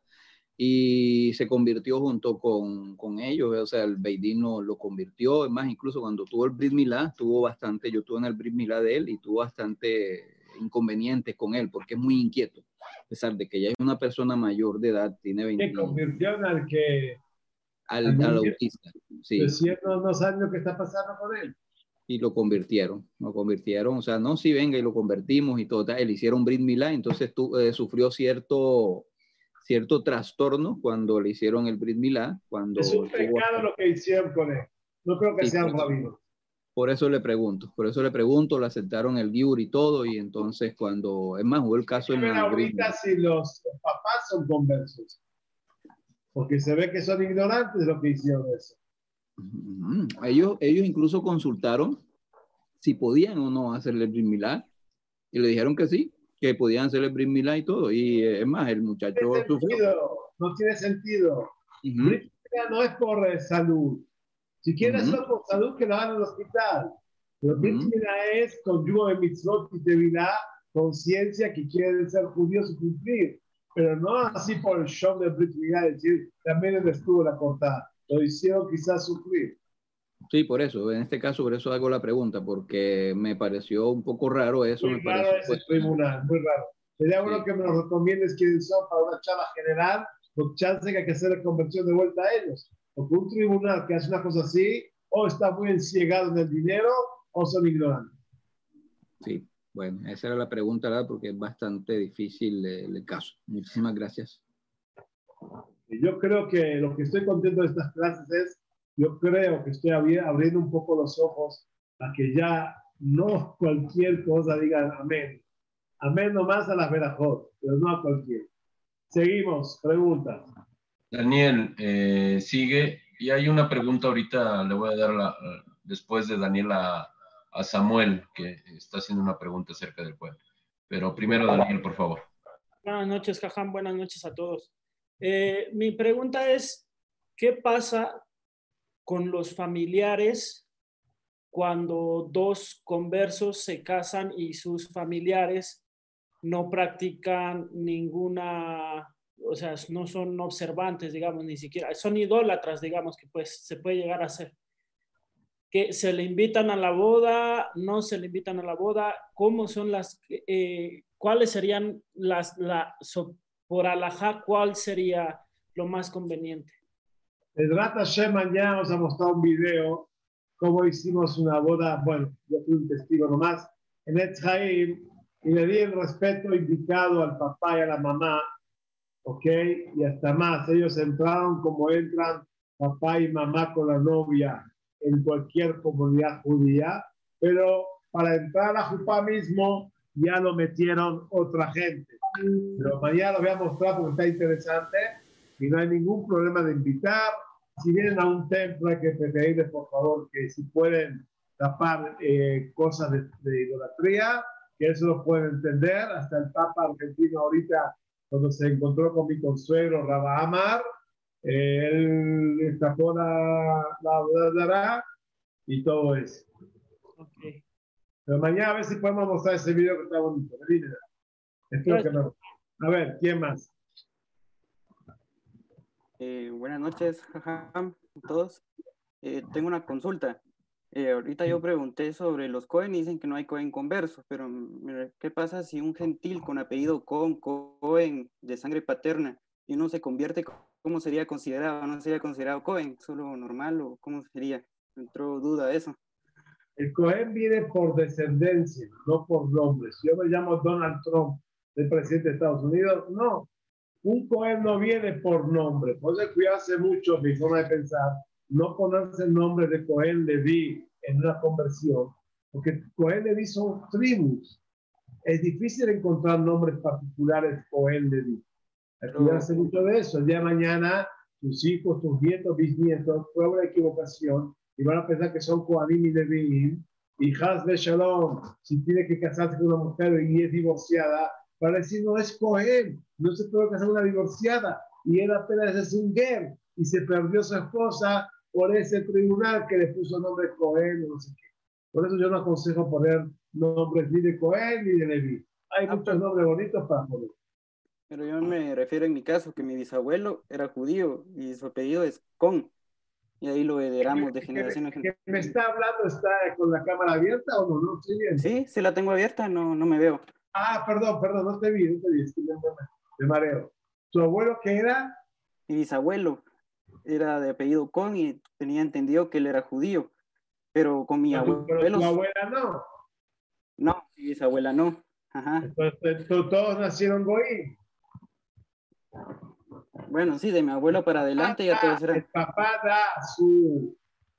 y se convirtió junto con, con ellos, o sea, el Beidino lo convirtió, es más, incluso cuando tuvo el Brit Milá, tuvo bastante, yo estuve en el Brit Milá de él y tuvo bastante inconvenientes con él, porque es muy inquieto, a pesar de que ya es una persona mayor de edad, tiene 20 Se convirtió en el que al, al autista. Sí. No, no saben lo que está pasando con él. Y lo convirtieron, lo convirtieron, o sea, no, si venga y lo convertimos y todo, él hicieron Brit Milá, entonces tú, eh, sufrió cierto, cierto trastorno cuando le hicieron el Brit Milá. Cuando es un pecado lo que hicieron con él. No creo que sean rabinos. Por eso le pregunto, por eso le pregunto, le aceptaron el Giur y todo, y entonces cuando, es más, hubo el caso en el ahorita si los papás son conversos porque se ve que son ignorantes de lo que hicieron eso. Ellos, ellos incluso consultaron si podían o no hacerle el Milá y le dijeron que sí, que podían hacerle el Milá y todo. Y eh, es más, el muchacho no tiene sentido. No tiene sentido. no es por eh, salud. Si quieren hacerlo por salud, que lo hagan en el hospital. Que uh es con yugo de mitzvot y de conciencia que quieren ser judíos y cumplir pero no así por el show de Brit decir, también él estuvo la cortada. Lo hicieron quizás sufrir. Sí, por eso, en este caso, por eso hago la pregunta, porque me pareció un poco raro eso. Muy raro ese tribunal, muy raro. Sería bueno que me lo recomiendes quiénes son para una chava general, con chance que hay que hacer la conversión de vuelta a ellos. Porque un tribunal que hace una cosa así, o está muy enciegado en el dinero, o son ignorantes. Sí, Bueno, esa era la pregunta, ¿verdad? Porque es bastante difícil el, el caso. Muchísimas gracias. Yo creo que lo que estoy contento de estas clases es, yo creo que estoy abriendo un poco los ojos a que ya no cualquier cosa diga amén. Amén nomás a las verajot, pero no a cualquier. Seguimos, preguntas. Daniel, eh, sigue. Y hay una pregunta ahorita, le voy a dar la, después de Daniel a, a Samuel, que está haciendo una pregunta acerca del pueblo. Pero primero, Daniel, por favor. Buenas noches, Jajam. Buenas noches a todos. Eh, mi pregunta es, ¿qué pasa con los familiares cuando dos conversos se casan y sus familiares no practican ninguna, o sea, no son observantes, digamos, ni siquiera, son idólatras, digamos, que pues se puede llegar a ser? Que se le invitan a la boda, no se le invitan a la boda, cómo son las, eh, cuáles serían las, la, por alajá, cuál sería lo más conveniente. El Rata ya nos ha mostrado un video cómo hicimos una boda, bueno, yo fui un testigo nomás, en Etzhaim, y le di el respeto indicado al papá y a la mamá, ¿ok? Y hasta más, ellos entraron como entran papá y mamá con la novia en cualquier comunidad judía, pero para entrar a Jupá mismo ya lo metieron otra gente. Pero mañana lo voy a mostrar porque está interesante y no hay ningún problema de invitar. Si vienen a un templo hay que pedirles por favor que si pueden tapar eh, cosas de, idolatría, que eso lo pueden entender. Hasta el Papa argentino ahorita, cuando se encontró con mi consuegro Rabba Amar, él tapó la, la y todo eso. Okay. Pero mañana a ver si podemos mostrar ese video que está bonito. Espero que no. A ver, ¿quién más? Eh, buenas noches, a todos. Eh, tengo una consulta. Eh, ahorita yo pregunté sobre los Cohen y dicen que no hay Cohen conversos, pero ¿qué pasa si un gentil con apellido Cohen, Cohen de sangre paterna y uno se convierte ¿cómo sería considerado? ¿No sería considerado Cohen? ¿Solo normal o cómo sería? Entró duda eso. El Cohen viene por descendencia, no por nombre. Si yo me llamo Donald Trump, el presidente de Estados Unidos, no. Un Cohen no viene por nombre. Por eso cuidarse mucho mi forma de pensar, no ponerse el nombre de Cohen Levi en una conversión, porque Cohen Levi son tribus. Es difícil encontrar nombres particulares Cohen Levi. Cuidarse mucho de eso. El día de mañana, tus hijos, tus nietos, bisnietos, fue una equivocación y van a pensar que son Kohanim y Leviim. Y de Shalom, si tiene que casarse con una mujer y es divorciada, para decir no es Cohen, no se puede casar con una divorciada. Y él apenas es un ger y se perdió su esposa por ese tribunal que le puso nombre Cohen, no sé qué. Por eso yo no aconsejo poner nombres ni de Cohen ni de Levi. Hay ah, muchos nombres bonitos para poner. Pero yo me refiero en mi caso que mi bisabuelo era judío y su apellido es Con. Y ahí lo heredamos de generación en generación. ¿Me está hablando? ¿Está con la cámara abierta o no? ¿No? Sí, sí, la tengo abierta, no, no me veo. Ah, perdón, perdón, no te vi, no te vi, es que me, mareo. ¿Tu abuelo qué era? Mi bisabuelo era de apellido Con y tenía entendido que él era judío, pero con mi abuelo... Pero tu abuela no. No, mi bisabuela no. Ajá. Entonces, todos nacieron goí. Bueno, sí, de mi abuelo para adelante ya todo será. El papá da su,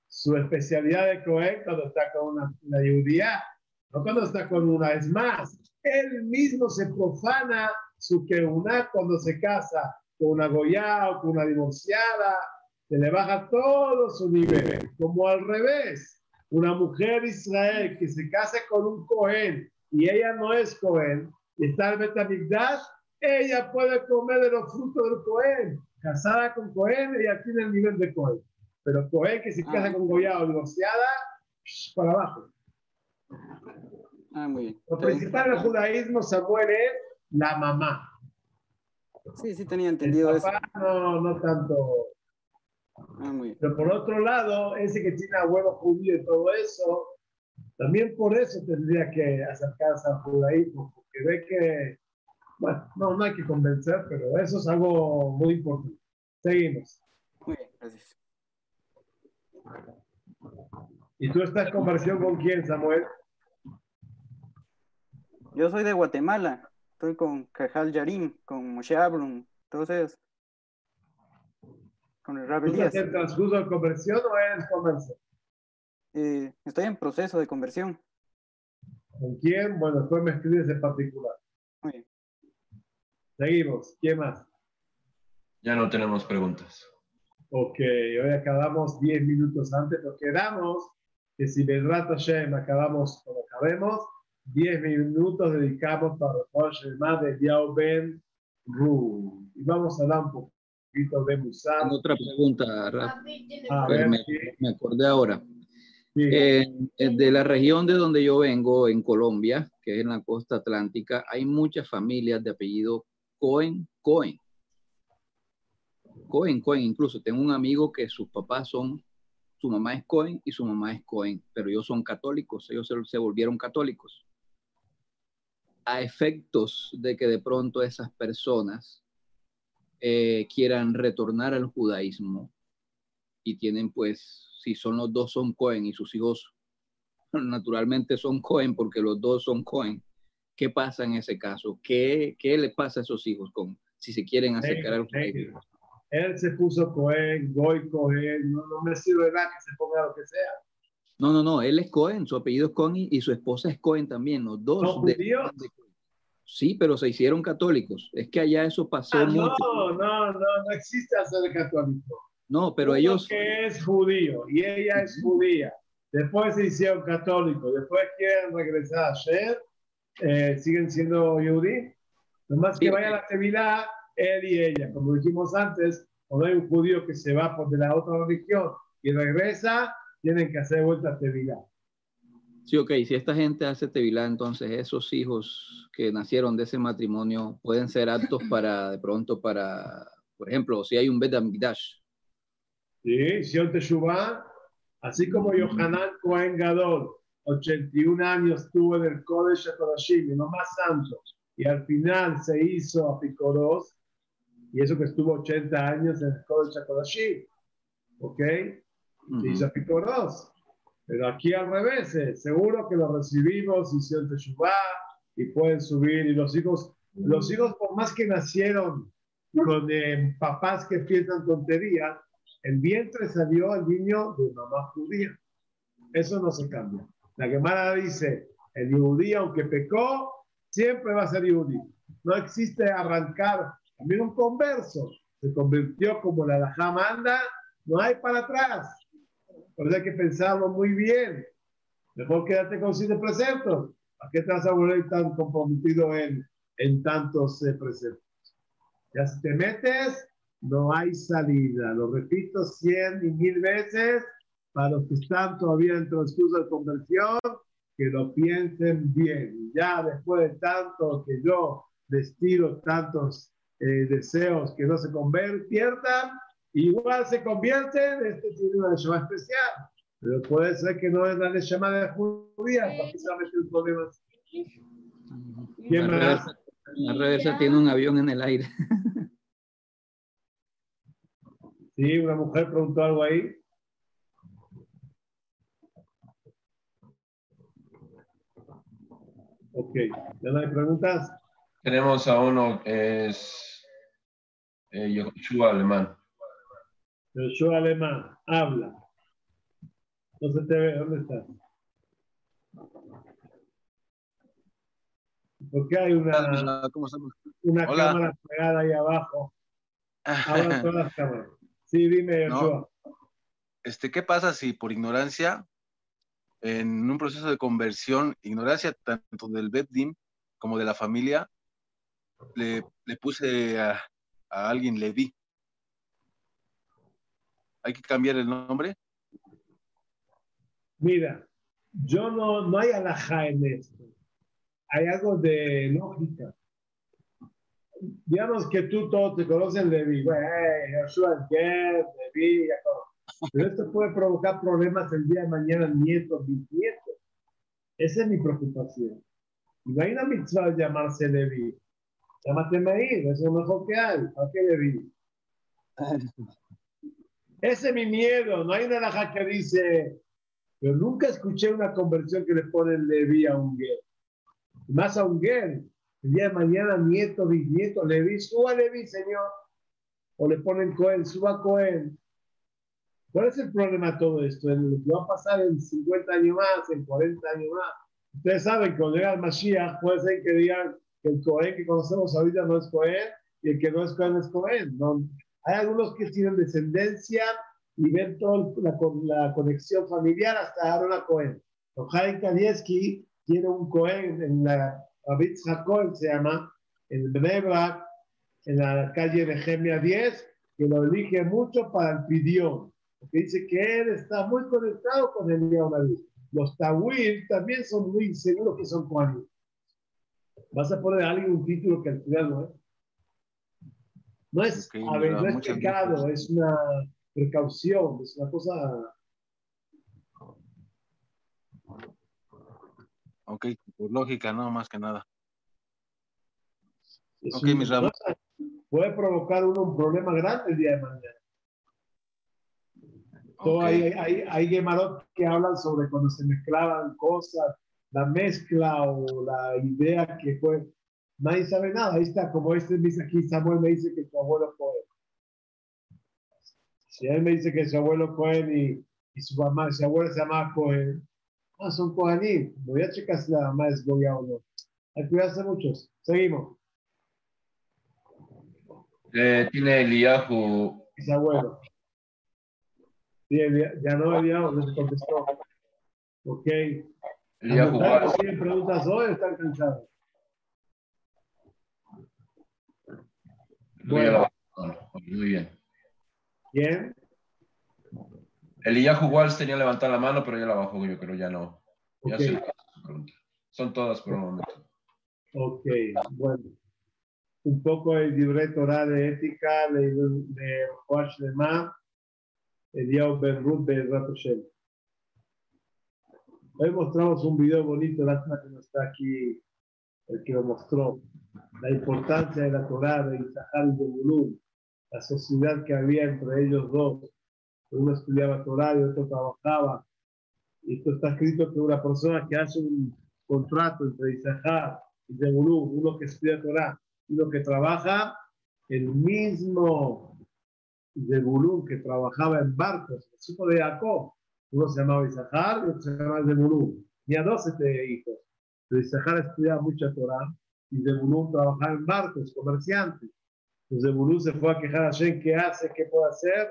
su especialidad de Cohen cuando está con una, una judía, no cuando está con una. Es más, él mismo se profana su que una cuando se casa con una goya o con una divorciada, se le baja todo su nivel, como al revés. Una mujer Israel que se casa con un Cohen y ella no es Cohen, y está el Betamigdash, ella puede comer de los frutos del Cohen. Casada con Cohen, ella tiene el nivel de Cohen. Pero Cohen que se casa ah. con Goya o divorciada, para abajo. Ah, muy bien. Lo principal del judaísmo, Samuel, es la mamá. Sí, sí tenía entendido el papá, No, no tanto. Ah, muy bien. Pero por otro lado, ese que tiene abuelo judío y todo eso, también por eso tendría que acercarse al judaísmo, porque ve que bueno, no, no hay que convencer, pero eso es algo muy importante. Seguimos. Muy bien, gracias. ¿Y tú estás conversión con quién, Samuel? Yo soy de Guatemala. Estoy con Cajal Yarim, con Moshe Abrum, todos ellos. Con el Rabbi ¿Tú estás en transcurso de conversión o eres converso? Eh, estoy en proceso de conversión. ¿Con quién? Bueno, después me escribes en particular. Muy bien. Seguimos. ¿Quién más? Ya no tenemos preguntas. Ok, hoy acabamos 10 minutos antes, pero quedamos que si Bedrat Hashem acabamos como acabemos, 10 minutos dedicamos para el más de Yao Ben Ru. Y vamos a hablar un poquito de Musar. Otra pregunta, Raf, A ver, me, sí, me acordé ahora. sí. Eh, de la región de donde yo vengo, en Colombia, que es en la costa atlántica, hay muchas familias de apellido Cohen, Cohen. Cohen, Cohen, incluso tengo un amigo que sus papás son, su mamá es Cohen y su mamá es Cohen, pero ellos son católicos, ellos se, se volvieron católicos. A efectos de que de pronto esas personas eh, quieran retornar al judaísmo y tienen pues, si son los dos son Cohen y sus hijos naturalmente son Cohen porque los dos son Cohen, ¿qué pasa en ese caso? ¿Qué, qué le pasa a esos hijos con, si se quieren acercar al judaísmo? Él se puso Cohen, Goy Cohen, no, no me sirve nada que se ponga lo que sea. No, no, no, él es Cohen, su apellido es Cohen y, su esposa es Cohen también, los dos. ¿No de- judíos? de- sí, pero se hicieron católicos. Es que allá eso pasó Ah, mucho. no, no, no, no existe hacer católico. No, pero Uno ellos, que es judío y ella es judía. Después se hicieron católicos. Después quieren regresar a Sher. Eh, siguen siendo judí. Nomás que Sí. vaya a la Tevilá, él y ella. Como dijimos antes, cuando hay un judío que se va por de la otra religión y regresa, tienen que hacer vuelta a Tevilá. sí, ok, si esta gente hace tevilá, entonces esos hijos que nacieron de ese matrimonio pueden ser aptos para, de pronto, para, por ejemplo, si hay un Bet Amikdash, Sí, Sion Teshuvah, así como Yohanan Cohen Gadol, 81 años tuvo en el Kodesh HaKodashim, el más santo, y al final se hizo apicoros, y eso que estuvo 80 años en el Kodesh HaKodashim, ¿ok? Se hizo apicoros. Pero aquí al revés, eh, seguro que lo recibimos, hicieron Teshuvah, y pueden subir, y los hijos, los hijos por más que nacieron con eh, papás que piensan tonterías, el vientre salió al niño de mamá judía. Eso no se cambia. La Gemara dice, el judío, aunque pecó, siempre va a ser judío. No existe arrancar. También un converso se convirtió como la Alajá manda, no hay para atrás. Por eso hay que pensarlo muy bien. Mejor quédate con siete preceptos. ¿A qué te vas a volver tan comprometido en, en tantos eh, preceptos? Ya si te metes, no hay salida. Lo repito cien y mil veces para los que están todavía en transcurso de conversión, que lo piensen bien. Ya después de tanto que yo les tiro tantos eh, deseos que no se conviertan, igual se convierten, este tiene una llamada especial. Pero puede ser que no es la llamada judía, precisamente el problema es ¿Quién la, más? reversa, la reversa tiene un avión en el aire. Sí, una mujer preguntó algo ahí. Ok, ¿ya no hay preguntas? Tenemos a uno que es eh, Yoshua Alemán. Joshua Alemán, habla. No se te ve, ¿dónde estás? ¿Por qué hay una, ¿cómo estamos? una Hola. cámara pegada ahí abajo? Hablan todas las cámaras. Sí, dime, No. Joshua. Este, ¿qué pasa si por ignorancia, en un proceso de conversión, ignorancia tanto del Beddim como de la familia, le, puse a, a alguien Levi? ¿Hay que cambiar el nombre? Mira, yo no, no hay alajá en esto. Hay algo de lógica. Digamos que tú todos te conocen Levi, hey, Joshua Levi, todo. Pero esto puede provocar problemas el día de mañana, nietos, bisnietos. Esa es mi preocupación. Y no hay una mitzvah de llamarse Levi. Llámate Meir, es lo mejor que hay. ¿Para qué Levi? Ese es mi miedo. No hay una alhaja que dice, pero nunca escuché una conversión que le pone Levi a un guer. más a un guer, el día de mañana nieto, bisnieto, Levi, suba Levi, señor. O le ponen Cohen, suba Cohen. ¿Cuál es el problema de todo esto? Lo va a pasar en 50 años más, en 40 años más. Ustedes saben que cuando llega el Mashiach, puede ser que digan que el Cohen que conocemos ahorita no es Cohen y el que no es Cohen es Cohen. ¿no? Hay algunos que tienen descendencia y ven toda la, la, conexión familiar hasta Aaron Cohen. Jaime Kanievski tiene un Cohen en la David Cohen, se llama, en Bnebrak, en la calle Nehemia 10, que lo elige mucho para el pidión. Porque dice que él está muy conectado con el David. Los Tawil también son muy seguros que son Cohen. Vas a poner a alguien un título que al final no es. No es, okay, a ver, no es pecado, es una precaución, es una cosa. Ok, por lógica, no más que nada. Es ok, mis. Puede provocar uno un problema grande el día de mañana. Okay. hay, hay, hay gemarot que hablan sobre cuando se mezclaban cosas, la mezcla o la idea que fue. Nadie sabe nada. Ahí está, como este dice aquí, Samuel me dice que su abuelo fue si él me dice que su abuelo Cohen y, y su mamá, su abuelo se llama Cohen, ah, son Cohenim. Voy a checar si la mamá es Goya o no. Hay que cuidarse muchos. Seguimos. Eh, tiene Eliahu. Mis abuelo. Sí, ya no no se contestó. Ok. Eliahu. ¿Tienen preguntas hoy están cansados? Bueno. Muy bien. ¿Quién? Eliyahu Walsh tenía levantada la mano, pero ya la bajó, yo creo, ya no. Ya okay. sé Son todas por el momento. Ok, bueno. Un poco el libreto de ética de, de Joash de Ma, Eliyahu Ben Ruth Ben Ratoshem. Hoy mostramos un video bonito, lástima que no está aquí el que lo mostró. La importancia de la Torah de Isahar y de Bulú la sociedad que había entre ellos dos. Uno estudiaba Torah y otro trabajaba. Y esto está escrito que una persona que hace un contrato entre Isahar y Zebulun, uno que estudia Torah y uno que trabaja, el mismo Zebulun que trabajaba en barcos, el hijo de Jacob, uno se llamaba Isahar y otro se llamaba Zebulun. Tenía 12 hijos. Pero Isahar estudiaba mucha Torah y Zebulun trabajaba en barcos, comerciantes. Entonces Bulú se fue a quejar a Hashem, ¿qué hace? ¿Qué puede hacer?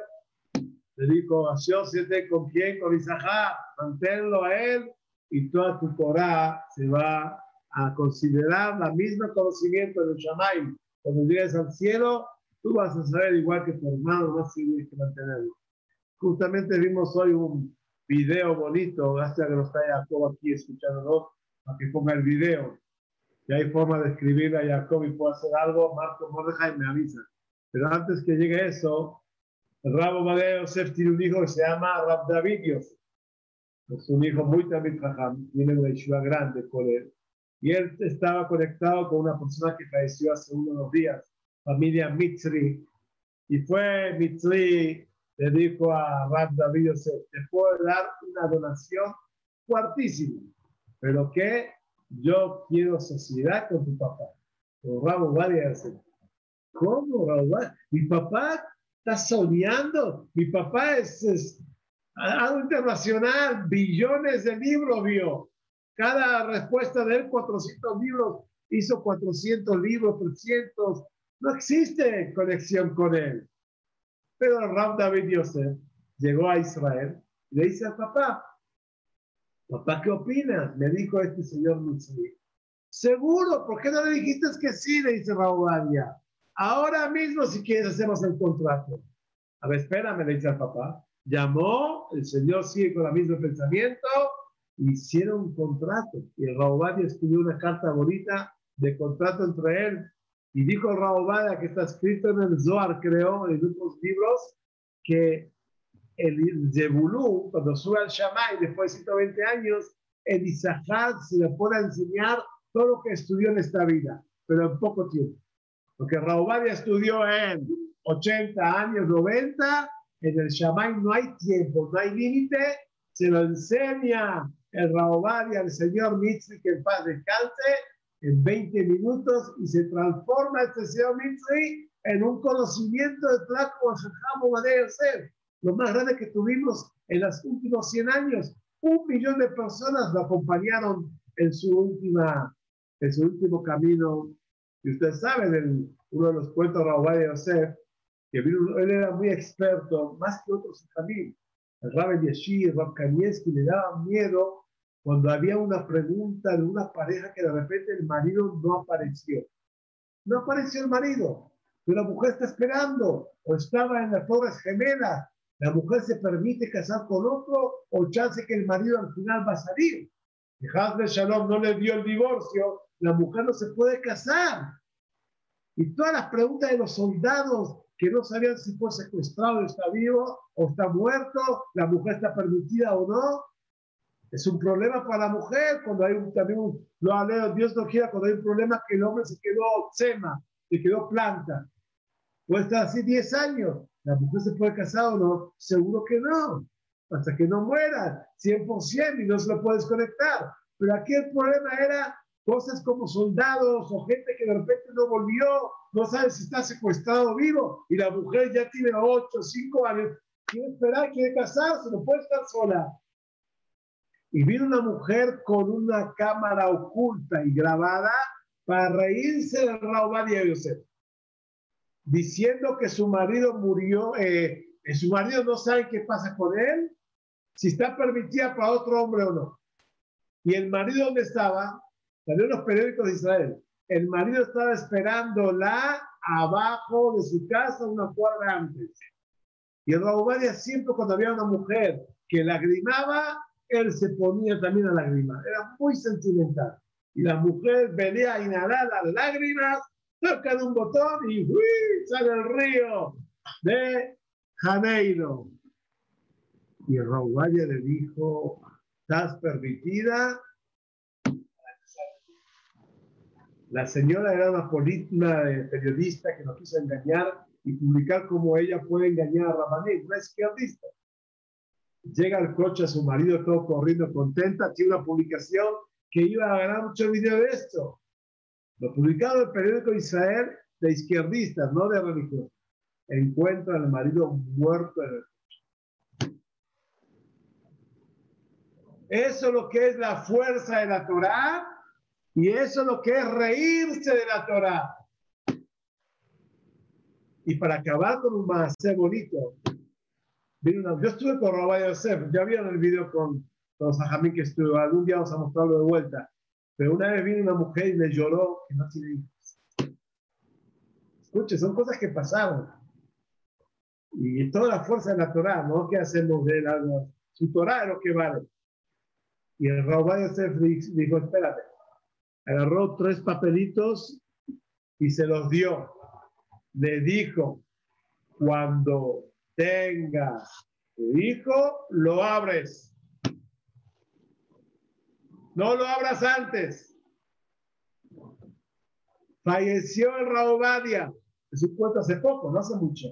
Le dijo, Hashem, siete con quién? Con Isahá, manténlo a él y toda tu Torah se va a considerar la misma conocimiento del Shammai. Cuando llegues al cielo, tú vas a saber igual que tu hermano, más tienes que mantenerlo. Justamente vimos hoy un video bonito, gracias a que nos está Jacob aquí escuchándonos, para que ponga el video si hay forma de escribir a Jacob y puedo hacer algo, Marco Mordejai me avisa. Pero antes que llegue eso, Rabo Badeo Yosef tiene un hijo que se llama Rab David Yosef. Es un hijo muy también tiene una yeshiva grande con él. Y él estaba conectado con una persona que falleció hace unos días, familia Mitzri. Y fue Mitzri, le dijo a Rab David Yosef, te puedo dar una donación fuertísima, pero que yo quiero sociedad con tu papá. O Rabo ¿cómo Rabo Mi papá está soñando. Mi papá es, es algo internacional, billones de libros vio. Cada respuesta de él, 400 libros, hizo 400 libros, 300. No existe conexión con él. Pero Rab David Yosef llegó a Israel y le dice al papá, Papá, ¿qué opinas? Me dijo este señor Mitzri. Seguro, ¿por qué no le dijiste que sí? Le dice Raubadia. Ahora mismo, si quieres, hacemos el contrato. A ver, espérame, le dice al papá. Llamó, el señor sigue con el mismo pensamiento, hicieron un contrato. Y el escribió una carta bonita de contrato entre él. Y dijo el que está escrito en el Zohar, creo, en otros libros, que el Zebulú, cuando sube al Shammai después de 120 años, el Isahar se le puede enseñar todo lo que estudió en esta vida, pero en poco tiempo. Porque Raubadia estudió en 80 años, 90, en el Shammai no hay tiempo, no hay límite, se lo enseña el Raubadia al señor Mitzri, que en paz descanse, en 20 minutos y se transforma este señor Mitzri en un conocimiento de Tlaco de ser lo más grande que tuvimos en los últimos 100 años. Un millón de personas lo acompañaron en su, última, en su último camino. Y ustedes saben, el, uno de los cuentos de Yosef, que él era muy experto, más que otros también. El Rabbi Yeshir, Rab Kanievski, le daba miedo cuando había una pregunta de una pareja que de repente el marido no apareció. No apareció el marido, pero la mujer está esperando, o estaba en las Torres Gemelas. La mujer se permite casar con otro, o chance que el marido al final va a salir. Y Hazle Shalom no le dio el divorcio, la mujer no se puede casar. Y todas las preguntas de los soldados que no sabían si fue secuestrado, está vivo o está muerto, la mujer está permitida o no, es un problema para la mujer cuando hay un, también un, lo Dios no quiera, cuando hay un problema que el hombre se quedó sema, se quedó planta. Puede estar así 10 años. ¿La mujer se puede casar o no? Seguro que no. Hasta que no muera, 100% y no se lo puede desconectar. Pero aquí el problema era cosas como soldados o gente que de repente no volvió, no sabe si está secuestrado vivo, y la mujer ya tiene 8, 5 años, quiere esperar, quiere casarse, no puede estar sola y vino una mujer con una cámara oculta y grabada para reírse de Raubadia Yosef, diciendo que su marido murió, eh, su marido no sabe qué pasa con él, si está permitida para otro hombre o no. Y el marido, ¿dónde estaba? Salió en los periódicos de Israel. El marido estaba esperándola abajo de su casa una cuadra antes. Y Raubadia siempre cuando había una mujer que lagrimaba, él se ponía también a lágrimas. Era muy sentimental. Y la mujer venía a inhalar las lágrimas, toca un botón y sale el río de Janeiro. Y el Valle le dijo, ¿estás permitida? La señora era una política periodista que nos quiso engañar y publicar cómo ella puede engañar a Rabané, una izquierdista. Llega al coche a su marido todo corriendo contenta, tiene una publicación que iba a ganar mucho dinero de esto. Lo publicado en el periódico Israel de izquierdistas, no de religiosos. Encuentra al marido muerto en el coche. Eso es lo que es la fuerza de la Torah y eso es lo que es reírse de la Torah. Y para acabar con un más bonito, yo estuve con Rabbi Yosef, ya vieron el video con, con Sajamín que estuvo, algún día vamos a mostrarlo de vuelta. Pero una vez vino una mujer y le lloró que no tiene hijos. Escuche, son cosas que pasaron. Y toda la fuerza de la Torah, ¿no? ¿Qué hacemos de la, su Torah es lo que vale. Y el Rabbi dijo, espérate. Agarró tres papelitos y se los dio. Le dijo, cuando tenga tu hijo, lo abres. No lo abras antes. Falleció el Raobadia. Su cuento hace poco, no hace mucho.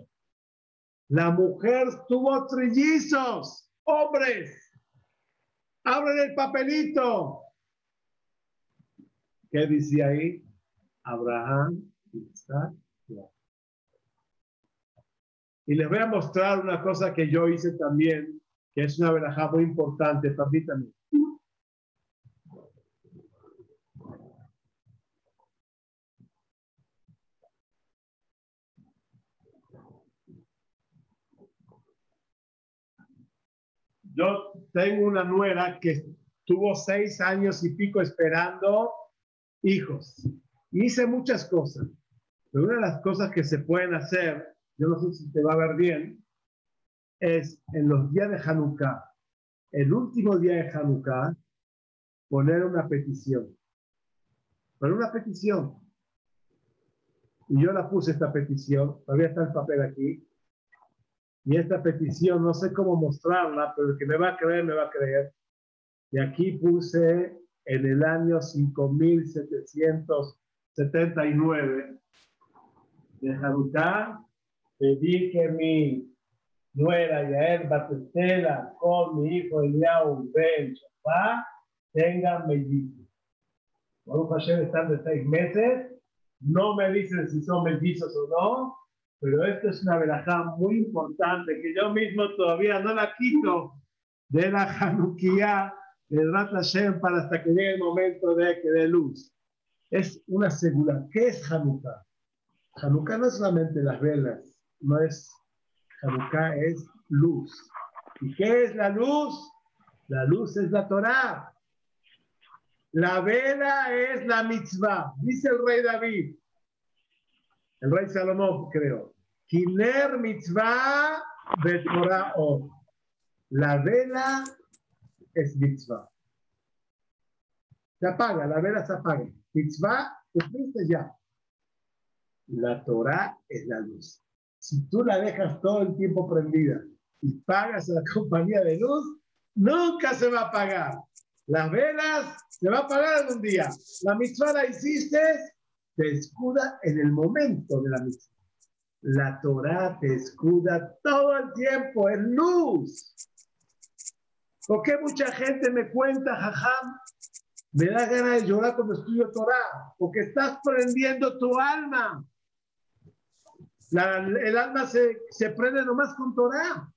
La mujer tuvo trillizos, hombres. Abren el papelito. ¿Qué dice ahí? Abraham, Isaac, y les voy a mostrar una cosa que yo hice también, que es una verajá muy importante, permítanme. Yo tengo una nuera que tuvo seis años y pico esperando hijos. Hice muchas cosas, pero una de las cosas que se pueden hacer yo no sé si te va a ver bien, es en los días de Hanukkah, el último día de Hanukkah, poner una petición. Poner una petición. Y yo la puse esta petición, todavía está el papel aquí. Y esta petición, no sé cómo mostrarla, pero el que me va a creer, me va a creer. Y aquí puse en el año 5779 de Hanukkah, pedí que mi nuera Yael Batestela con mi hijo Eliau Ben Shafá tengan mellizos. Baruch Hashem están de seis meses. No me dicen si son mellizos o no, pero esto es una verajá muy importante que yo mismo todavía no la quito de la Hanukkah de Rat Hashem para hasta que llegue el momento de que dé luz. Es una segura. ¿Qué es Hanukkah? Hanukkah no es solamente las velas, no es Hanukkah, es luz. ¿Y qué es la luz? La luz es la Torah. La vela es la mitzvah. Dice el rey David, el rey Salomón, creo. Kiner mitzvah de Torah o. La vela es mitzvah. Se apaga, la vela se apaga. Mitzvah, cumpliste ya. La Torah es la luz. Si tú la dejas todo el tiempo prendida y pagas a la compañía de luz, nunca se va a apagar. Las velas se va a apagar en un día. La mitzvah la hiciste, te escuda en el momento de la mitzvah. La Torah te escuda todo el tiempo, es luz. ¿Por qué mucha gente me cuenta, jajam? Me da ganas de llorar cuando estudio Torah, porque estás prendiendo tu alma. El alma se, se prende nomás con Torah.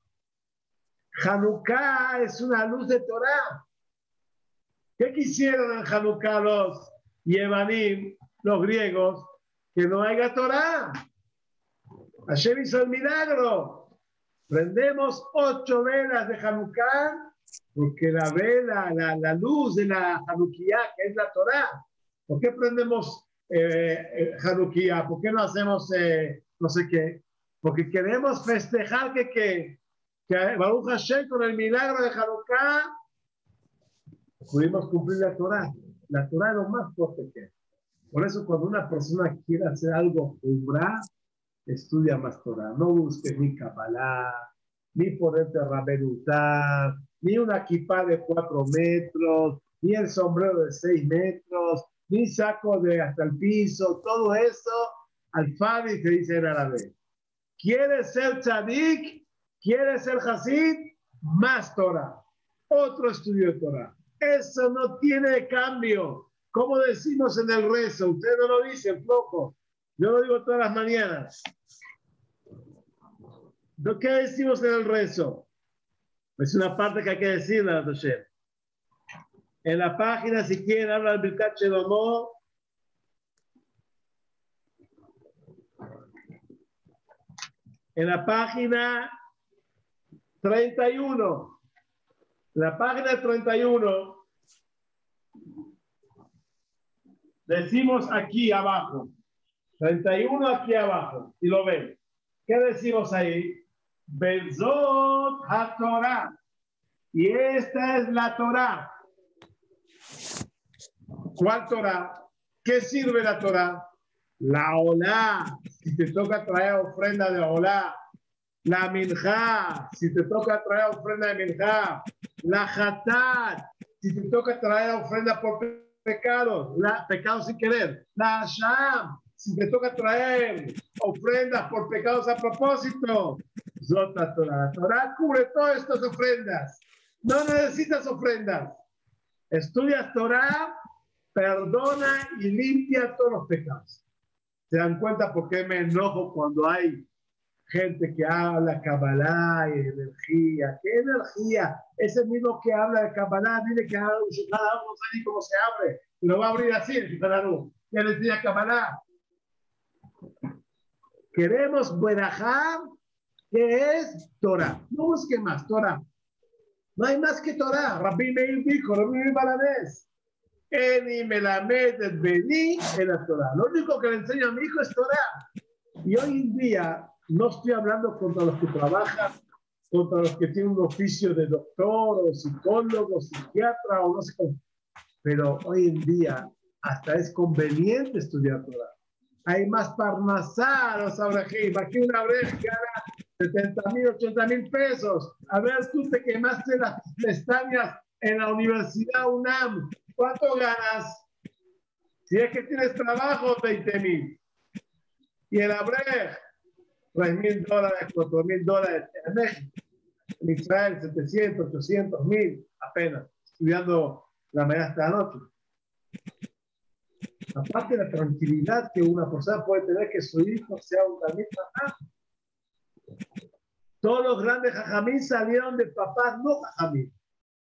Hanukkah es una luz de Torah. ¿Qué quisieron en Hanukkah los Yevanim, los griegos? Que no haya Torah. Hashem hizo el milagro. Prendemos ocho velas de Hanukkah porque la vela, la, la luz de la Hanukkah, que es la Torah. ¿Por qué prendemos eh, eh Hanukkah? ¿Por qué no hacemos eh, no sé qué? Porque queremos festejar que, que que Baruch Hashem con el milagro de Hanukkah pudimos cumplir la Torah. La Torah lo más fuerte que es. Por eso cuando una persona quiere hacer algo umbra, estudia más Torah. No busques ni Kabbalah, ni ponerte raberutar, ni una kippah de cuatro metros, ni el sombrero de seis metros, ni saco de hasta el piso. Todo eso, al Fabi se dice en árabe. ¿Quieres ser tzadik? ¿Quieres ser Hasid? Más Torah. Otro estudio de Torah. Eso no tiene cambio. Como decimos en el rezo, usted no lo dice, flojo. Yo lo digo todas las mañanas. ¿Qué decimos en el rezo? Es una parte que hay que decir, En la página, si quieren, habla del Birkat Domo. En la página 31. La página 31. Decimos aquí abajo. 31 aquí abajo. Y lo ven. ¿Qué decimos ahí? Benzot HaTorah. Y esta es la Torah. ¿Cuál Torah? ¿Qué sirve la Torah? La Olá. Si te toca traer ofrenda de Olá, la minja, si te toca traer ofrenda de minja, la hatat, si te toca traer ofrenda por pecado, la pecado sin querer, la sham, si te toca traer ofrendas por pecados a propósito, Zota Torah. Torah cubre todas estas ofrendas. No necesitas ofrendas. Estudias Torah, perdona y limpia todos los pecados. ¿Se dan cuenta por qué me enojo cuando hay gente que habla Kabbalah y energía. ¿Qué energía? Es el mismo que habla de Kabbalah, dile que cada uno sabe cómo se abre. Lo va a abrir así el Shulchan Ya le decía Kabbalah. Queremos Berajá, que es Torah. No busque más, Torah. No hay más que Torah. Rabbi Meir dijo, Rabbi Meir Balanés. Eni Melamed Beni en la Torah. Lo único que le enseño a mi hijo es Torah. Y hoy en día no estoy hablando contra los que trabajan, contra los que tienen un oficio de doctor o psicólogo, psiquiatra o no sé cómo. Pero hoy en día hasta es conveniente estudiar Torah. Hay más parnasar, o sea, aquí una vez gana 70 mil, 80 mil pesos. A ver, tú te quemaste las pestañas en la Universidad UNAM. ¿Cuánto ganas? Si es que tienes trabajo, 20 mil. Y el Abrej, 3 mil dólares, 4 mil dólares en México. En Israel, 700, 800 mil apenas, estudiando la mañana hasta la noche. aparte de la tranquilidad que una persona puede tener que su hijo sea un también Todos los grandes jajamín salieron de papás no jajamín.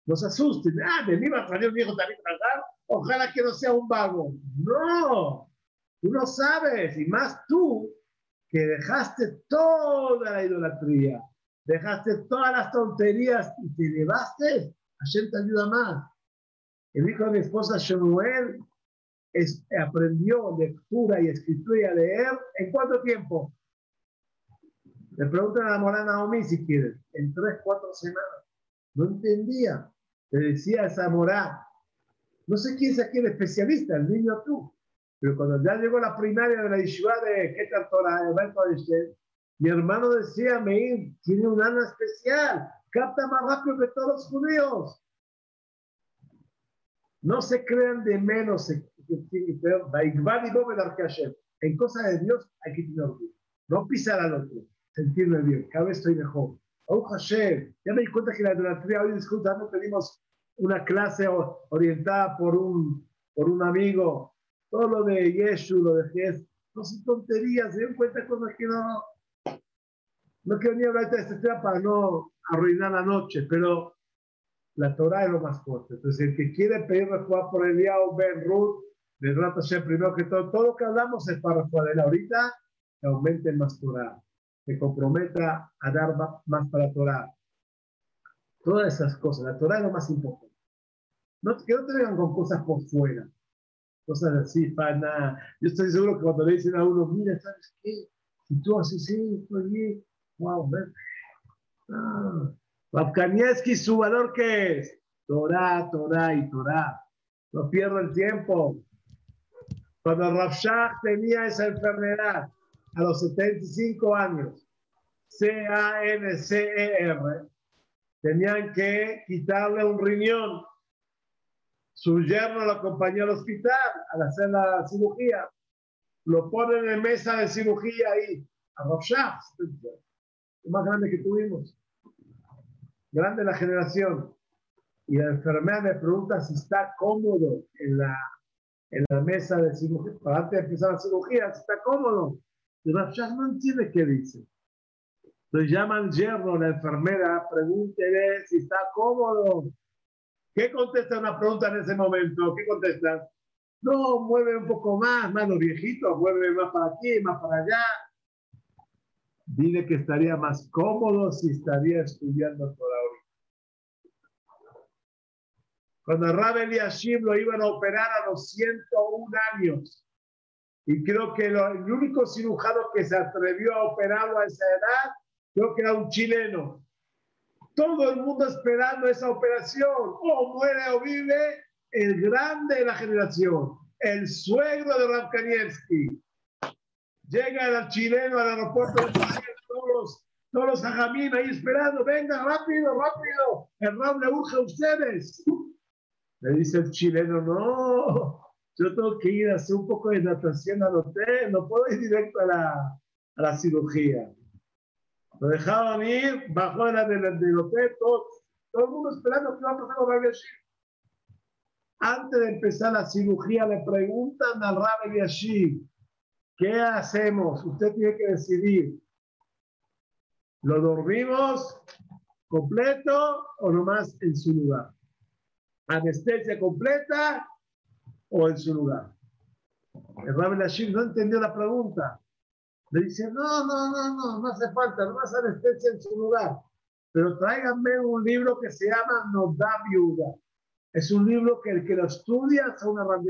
No se asusten. Ah, de mí va a salir un hijo también Ojalá que no sea un vago. No, tú no sabes. Y más tú que dejaste toda la idolatría, dejaste todas las tonterías y te llevaste, Hashem te ayuda más. El hijo de mi esposa Shemuel aprendió lectura y escritura y a leer en cuánto tiempo? Le preguntan a la Morana Naomi si quieren, en tres, cuatro semanas. No entendía. Le decía a esa Morá, no sé quién es aquí el especialista, el niño tú. Pero cuando ya llegó la primaria de la Yeshiva de Keter Torah, mi hermano decía, Meir, tiene un alma especial, capta más rápido que todos los judíos. No se crean de menos en cosas de Dios hay que tener orgullo. No pisar al otro, sentirme bien. Cada vez estoy mejor. Oh Hashem, ya me di cuenta que la idolatría hoy disculpando pedimos una clase orientada por un, por un amigo. Todo lo de Yeshu, lo de Jes, no son tonterías. Se dan cuenta cosas que no. No quiero ni hablar de este tema para no arruinar la noche, pero la Torah es lo más fuerte. Entonces, el que quiere pedir respuesta por o Ben Ruth, de Hashem, primero que todo, todo lo que hablamos es para él ahorita, que aumente más Torah, que comprometa a dar más para Torah. Todas esas cosas, la Torah es lo más importante. No, que no te vengan con cosas por fuera, cosas así, para Yo estoy seguro que cuando le dicen a uno, mira, ¿sabes qué? Si tú haces estoy bien, wow, ven. Ah. su valor qué es? Torah, Torah y Torah. No pierdo el tiempo. Cuando Rafshah tenía esa enfermedad a los 75 años, C-A-N-C-E-R, tenían que quitarle un riñón. Su yerno lo acompañó al hospital al hacer la cirugía. Lo ponen en mesa de cirugía ahí, a Rafshah, el más grande que tuvimos. Grande la generación. Y la enfermera me pregunta si está cómodo en la en la mesa de cirugía, para antes de empezar la cirugía, está cómodo. Y no entiende qué dice. Entonces llama al yerno, la enfermera, pregúntele si está cómodo. ¿Qué contesta una pregunta en ese momento? ¿Qué contesta? No, mueve un poco más, los viejitos, mueve más para aquí, más para allá. Dile que estaría más cómodo si estaría estudiando por ahorita. Cuando Rabel y Hashim lo iban a operar a los 101 años. Y creo que el único cirujano que se atrevió a operarlo a esa edad, creo que era un chileno. Todo el mundo esperando esa operación. O muere o vive el grande de la generación, el suegro de Rav Llega el chileno al aeropuerto de todos los, todos los ahí esperando. Venga, rápido, rápido. El Rav le urge a ustedes. Le dice el chileno, no, yo tengo que ir a hacer un poco de natación al hotel, no puedo ir directo a la, a la cirugía. Lo dejaban ir, bajó de la, del, hotel, todo, todo, el mundo esperando que va a pasar con Rabbi Antes de empezar la cirugía, le preguntan al Rabbi Yashir, ¿qué hacemos? Usted tiene que decidir. ¿Lo dormimos completo o nomás en su lugar? anestesia completa o en su lugar. El Rabbi Lashim no entendió la pregunta. Le dice, no, no, no, no, no hace falta, no más anestesia en su lugar. Pero tráiganme un libro que se llama No da viuda. Es un libro que el que lo estudia, es una Rabbi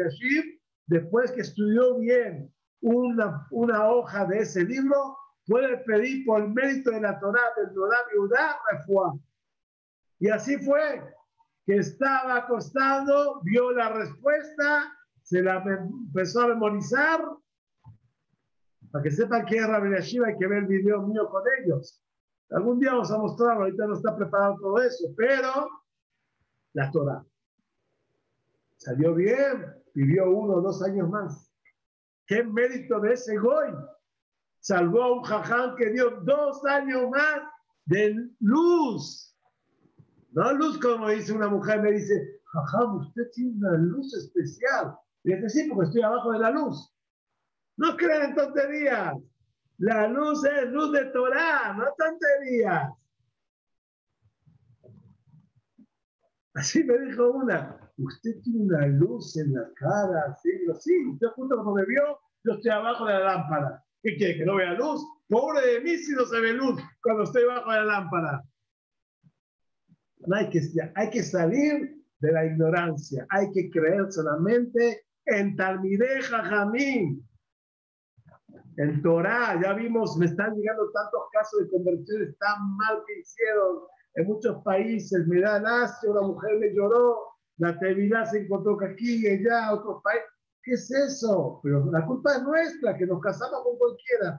después que estudió bien una, una hoja de ese libro, puede pedir por el mérito de la Torah del da viuda, Y así fue que estaba acostado, vio la respuesta, se la empezó a memorizar. Para que sepan que es Rabbi Yashiva, hay que ver el video mío con ellos. Algún día vamos a mostrar, ahorita no está preparado todo eso, pero la Torah. Salió bien, vivió uno o dos años más. ¿Qué mérito de ese Goy? Salvó a un jaján que dio dos años más de luz no luz como dice una mujer, me dice, jajam, usted tiene una luz especial. Y dice, sí, porque estoy abajo de la luz. No crean tonterías. La luz es luz de Torah, no tonterías. Así me dijo una, usted tiene una luz en la cara, sí, sí, usted justo cuando me vio, yo estoy abajo de la lámpara. ¿Qué quiere? ¿Que no vea luz? Pobre de mí si no se ve luz cuando estoy bajo de la lámpara. No hay que, hay que salir de la ignorancia, hay que creer solamente en Talmideh Jajamín, en Torah. Ya vimos, me están llegando tantos casos de conversiones tan mal que hicieron en muchos países. Da Asia, una mujer me lloró, la Tevilá se encontró aquí y allá, otros países. ¿Qué es eso? Pero la culpa es nuestra, que nos casamos con cualquiera.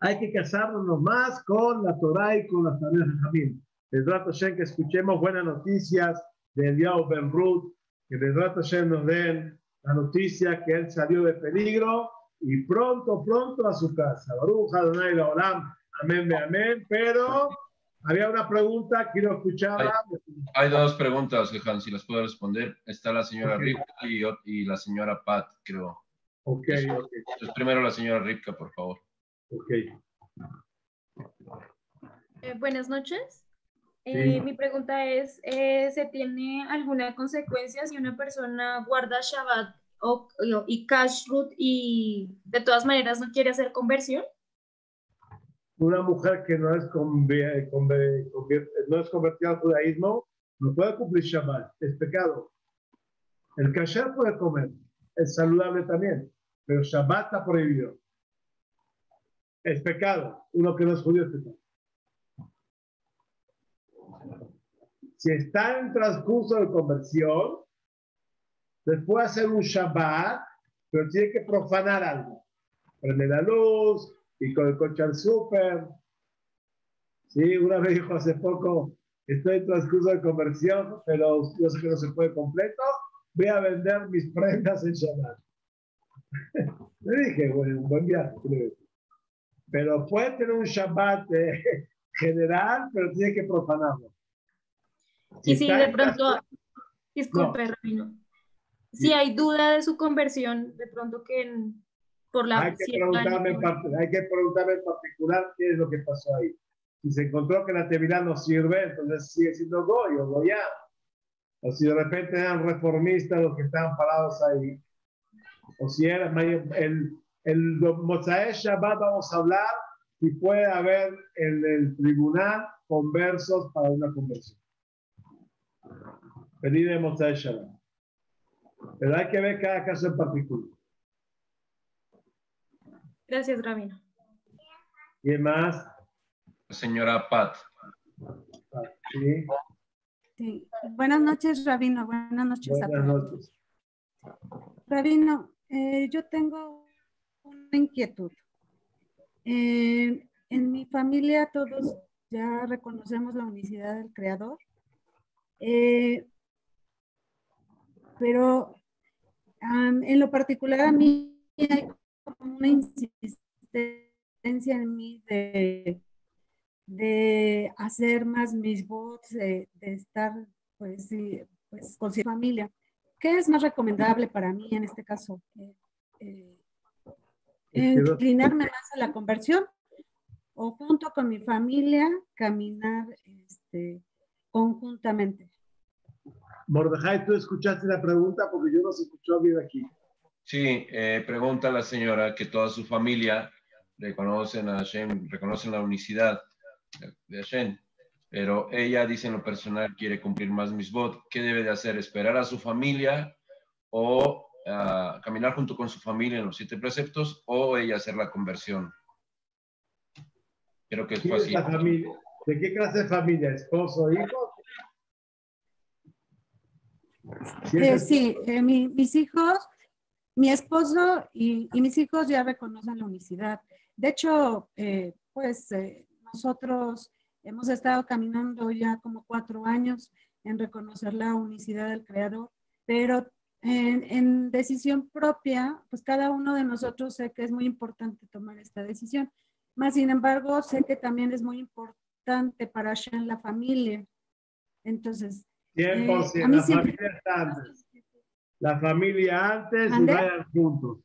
Hay que casarnos más con la Torah y con las tareas de Jamín. El rato Shen que escuchemos buenas noticias de Eliyahu Ben Ruth, que el rato Shen nos den la noticia que él salió de peligro y pronto, pronto a su casa. Baruch Adonai Olam. Amén, amén. Pero había una pregunta, quiero escucharla. Hay, dos preguntas, Jehan, si las puedo responder. Está la señora Ripka y, la señora Pat, creo. Ok, ok. Entonces, primero la señora Ripka, por favor. Ok. Eh, buenas noches. Eh, mi pregunta es, eh, ¿se tiene alguna consecuencia si una persona guarda Shabbat o, y Kashrut y de todas maneras no quiere hacer conversión? una mujer que no es, no es convertida al judaísmo no puede cumplir Shabbat, es pecado. El kasher puede comer, es saludable también, pero Shabbat está prohibido. Es pecado, uno que no es judío es pecado. Si está en transcurso de conversión, después hacer un Shabbat, pero tiene que profanar algo. Prende la luz, y con el coche al súper. Sí, una vez dijo hace poco, estoy en transcurso de conversión, pero yo sé que no se puede completo, voy a vender mis prendas en Shabbat. Le dije, bueno, un buen viaje. Pero puede tener un Shabbat eh, general, pero tiene que profanarlo. Y si de pronto, disculpe, no. si hay duda de su conversión, de pronto que por la hay, que preguntarme en hay que preguntarme en particular qué es lo que pasó ahí. Si se encontró que la Tevilá no sirve, entonces sigue siendo Goy o Goya. O si de repente eran reformistas los que estaban parados ahí. O si era el, el, el Shabbat, vamos a hablar si puede haber en el tribunal conversos para una conversión. Pedir de Mozae Shabbat. Pero hay que ver cada caso en particular. Gracias, Rabino. ¿Quién más? señora Pat. Sí. Buenas noches, Rabino. Buenas noches Buenas a todos. Noches. Rabino, eh, yo tengo una inquietud. Eh, en mi familia todos ya reconocemos la unicidad del Creador, eh, pero en lo particular a mí hay una insistencia en mí de, de hacer más mis votos, de, estar pues, pues, con su familia. ¿Qué es más recomendable para mí en este caso? Eh, eh, inclinarme más a la conversión o junto con mi familia caminar este, conjuntamente. Mordejai, tú escuchaste la pregunta porque yo no se escuchó bien aquí. Sí, eh, pregunta la señora que toda su familia reconocen a Hashem, reconocen la unicidad de Hashem, pero ella dice en lo personal quiere cumplir más misbot. ¿Qué debe de hacer? ¿Esperar a su familia o ah, caminar junto con su familia en los siete preceptos o ella hacer la conversión? Creo que es fácil. ¿De qué clase de familia? ¿Esposo, hijo? Eh, sí, eh, mis hijos mi esposo y, mis hijos ya reconocen la unicidad. De hecho, eh, pues eh, nosotros hemos estado caminando ya como cuatro años en reconocer la unicidad del Creador, pero en, en, decisión propia, pues cada uno de nosotros sé que es muy importante tomar esta decisión. Más sin embargo, sé que también es muy importante para Shen la familia. Entonces, 100%, eh, la familia la familia antes y ¿Ande? vayan juntos.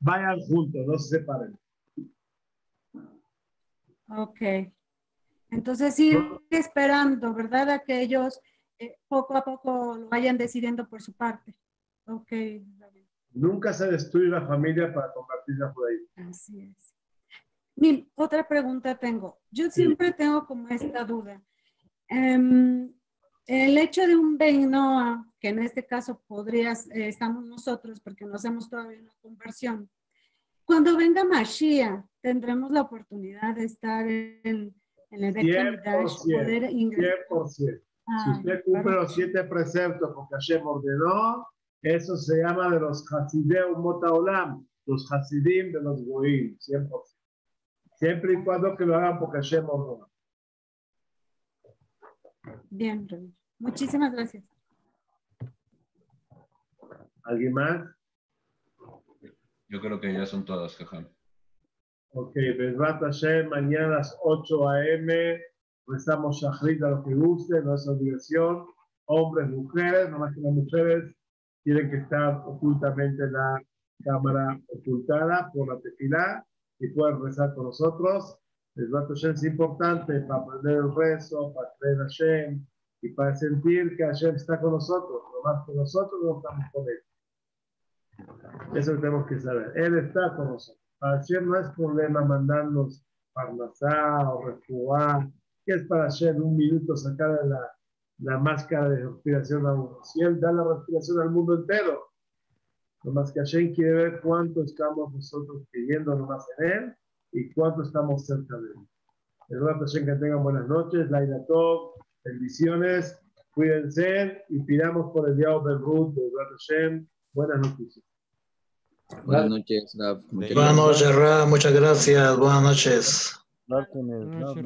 Vayan juntos, no se separen. Ok. Entonces ir esperando, ¿verdad? A que ellos eh, poco a poco lo vayan decidiendo por su parte. Ok, Nunca se destruye la familia para convertirse por ahí. así es. Mi otra pregunta tengo. Yo siempre tengo como esta duda. Em, el hecho de un Beinoa, que en este caso podrías, eh, estamos nosotros porque no hacemos todavía una conversión. Cuando venga Mashiach, tendremos la oportunidad de estar en, en el 100%, poder ingresar. 100%. Si Ah, usted cumple los siete preceptos porque Hashem ordenó, eso se llama de los Hasideu Motaolam, los Hasidim de los Goim, 100%. Siempre y cuando que lo hagan porque Hashem ordenó. Bien. Muchísimas gracias. ¿Alguien más? Yo creo que ya son todas, Jajam. Ok, Bezrat Hashem, mañana a las 8 a.m. Rezamos Shahrit a los que guste, no es obligación. Hombres, mujeres, nomás que las mujeres tienen que estar ocultamente en la cámara ocultada por la tefilá y pueden rezar con nosotros. Es importante para aprender el rezo, para creer a Hashem y para sentir que Hashem está con nosotros, nomás que nosotros no estamos con él. Eso tenemos que saber. Él está con nosotros. Para Hashem no es problema mandarnos parnasá o refuá, que es para Hashem un minuto sacar la, la máscara de respiración a uno. Si Él da la respiración al mundo entero, nomás que Hashem quiere ver cuánto estamos nosotros creyendo nomás en Él y cuánto estamos cerca de Él. El que tengan buenas noches, Laila Tov, bendiciones, cuídense y pidamos por el diablo del Ruth, del Rato Hashem, buenas noticias. Buenas noches, Buenas noches, Ra. Muchas gracias. Buenas noches. Buenas noches.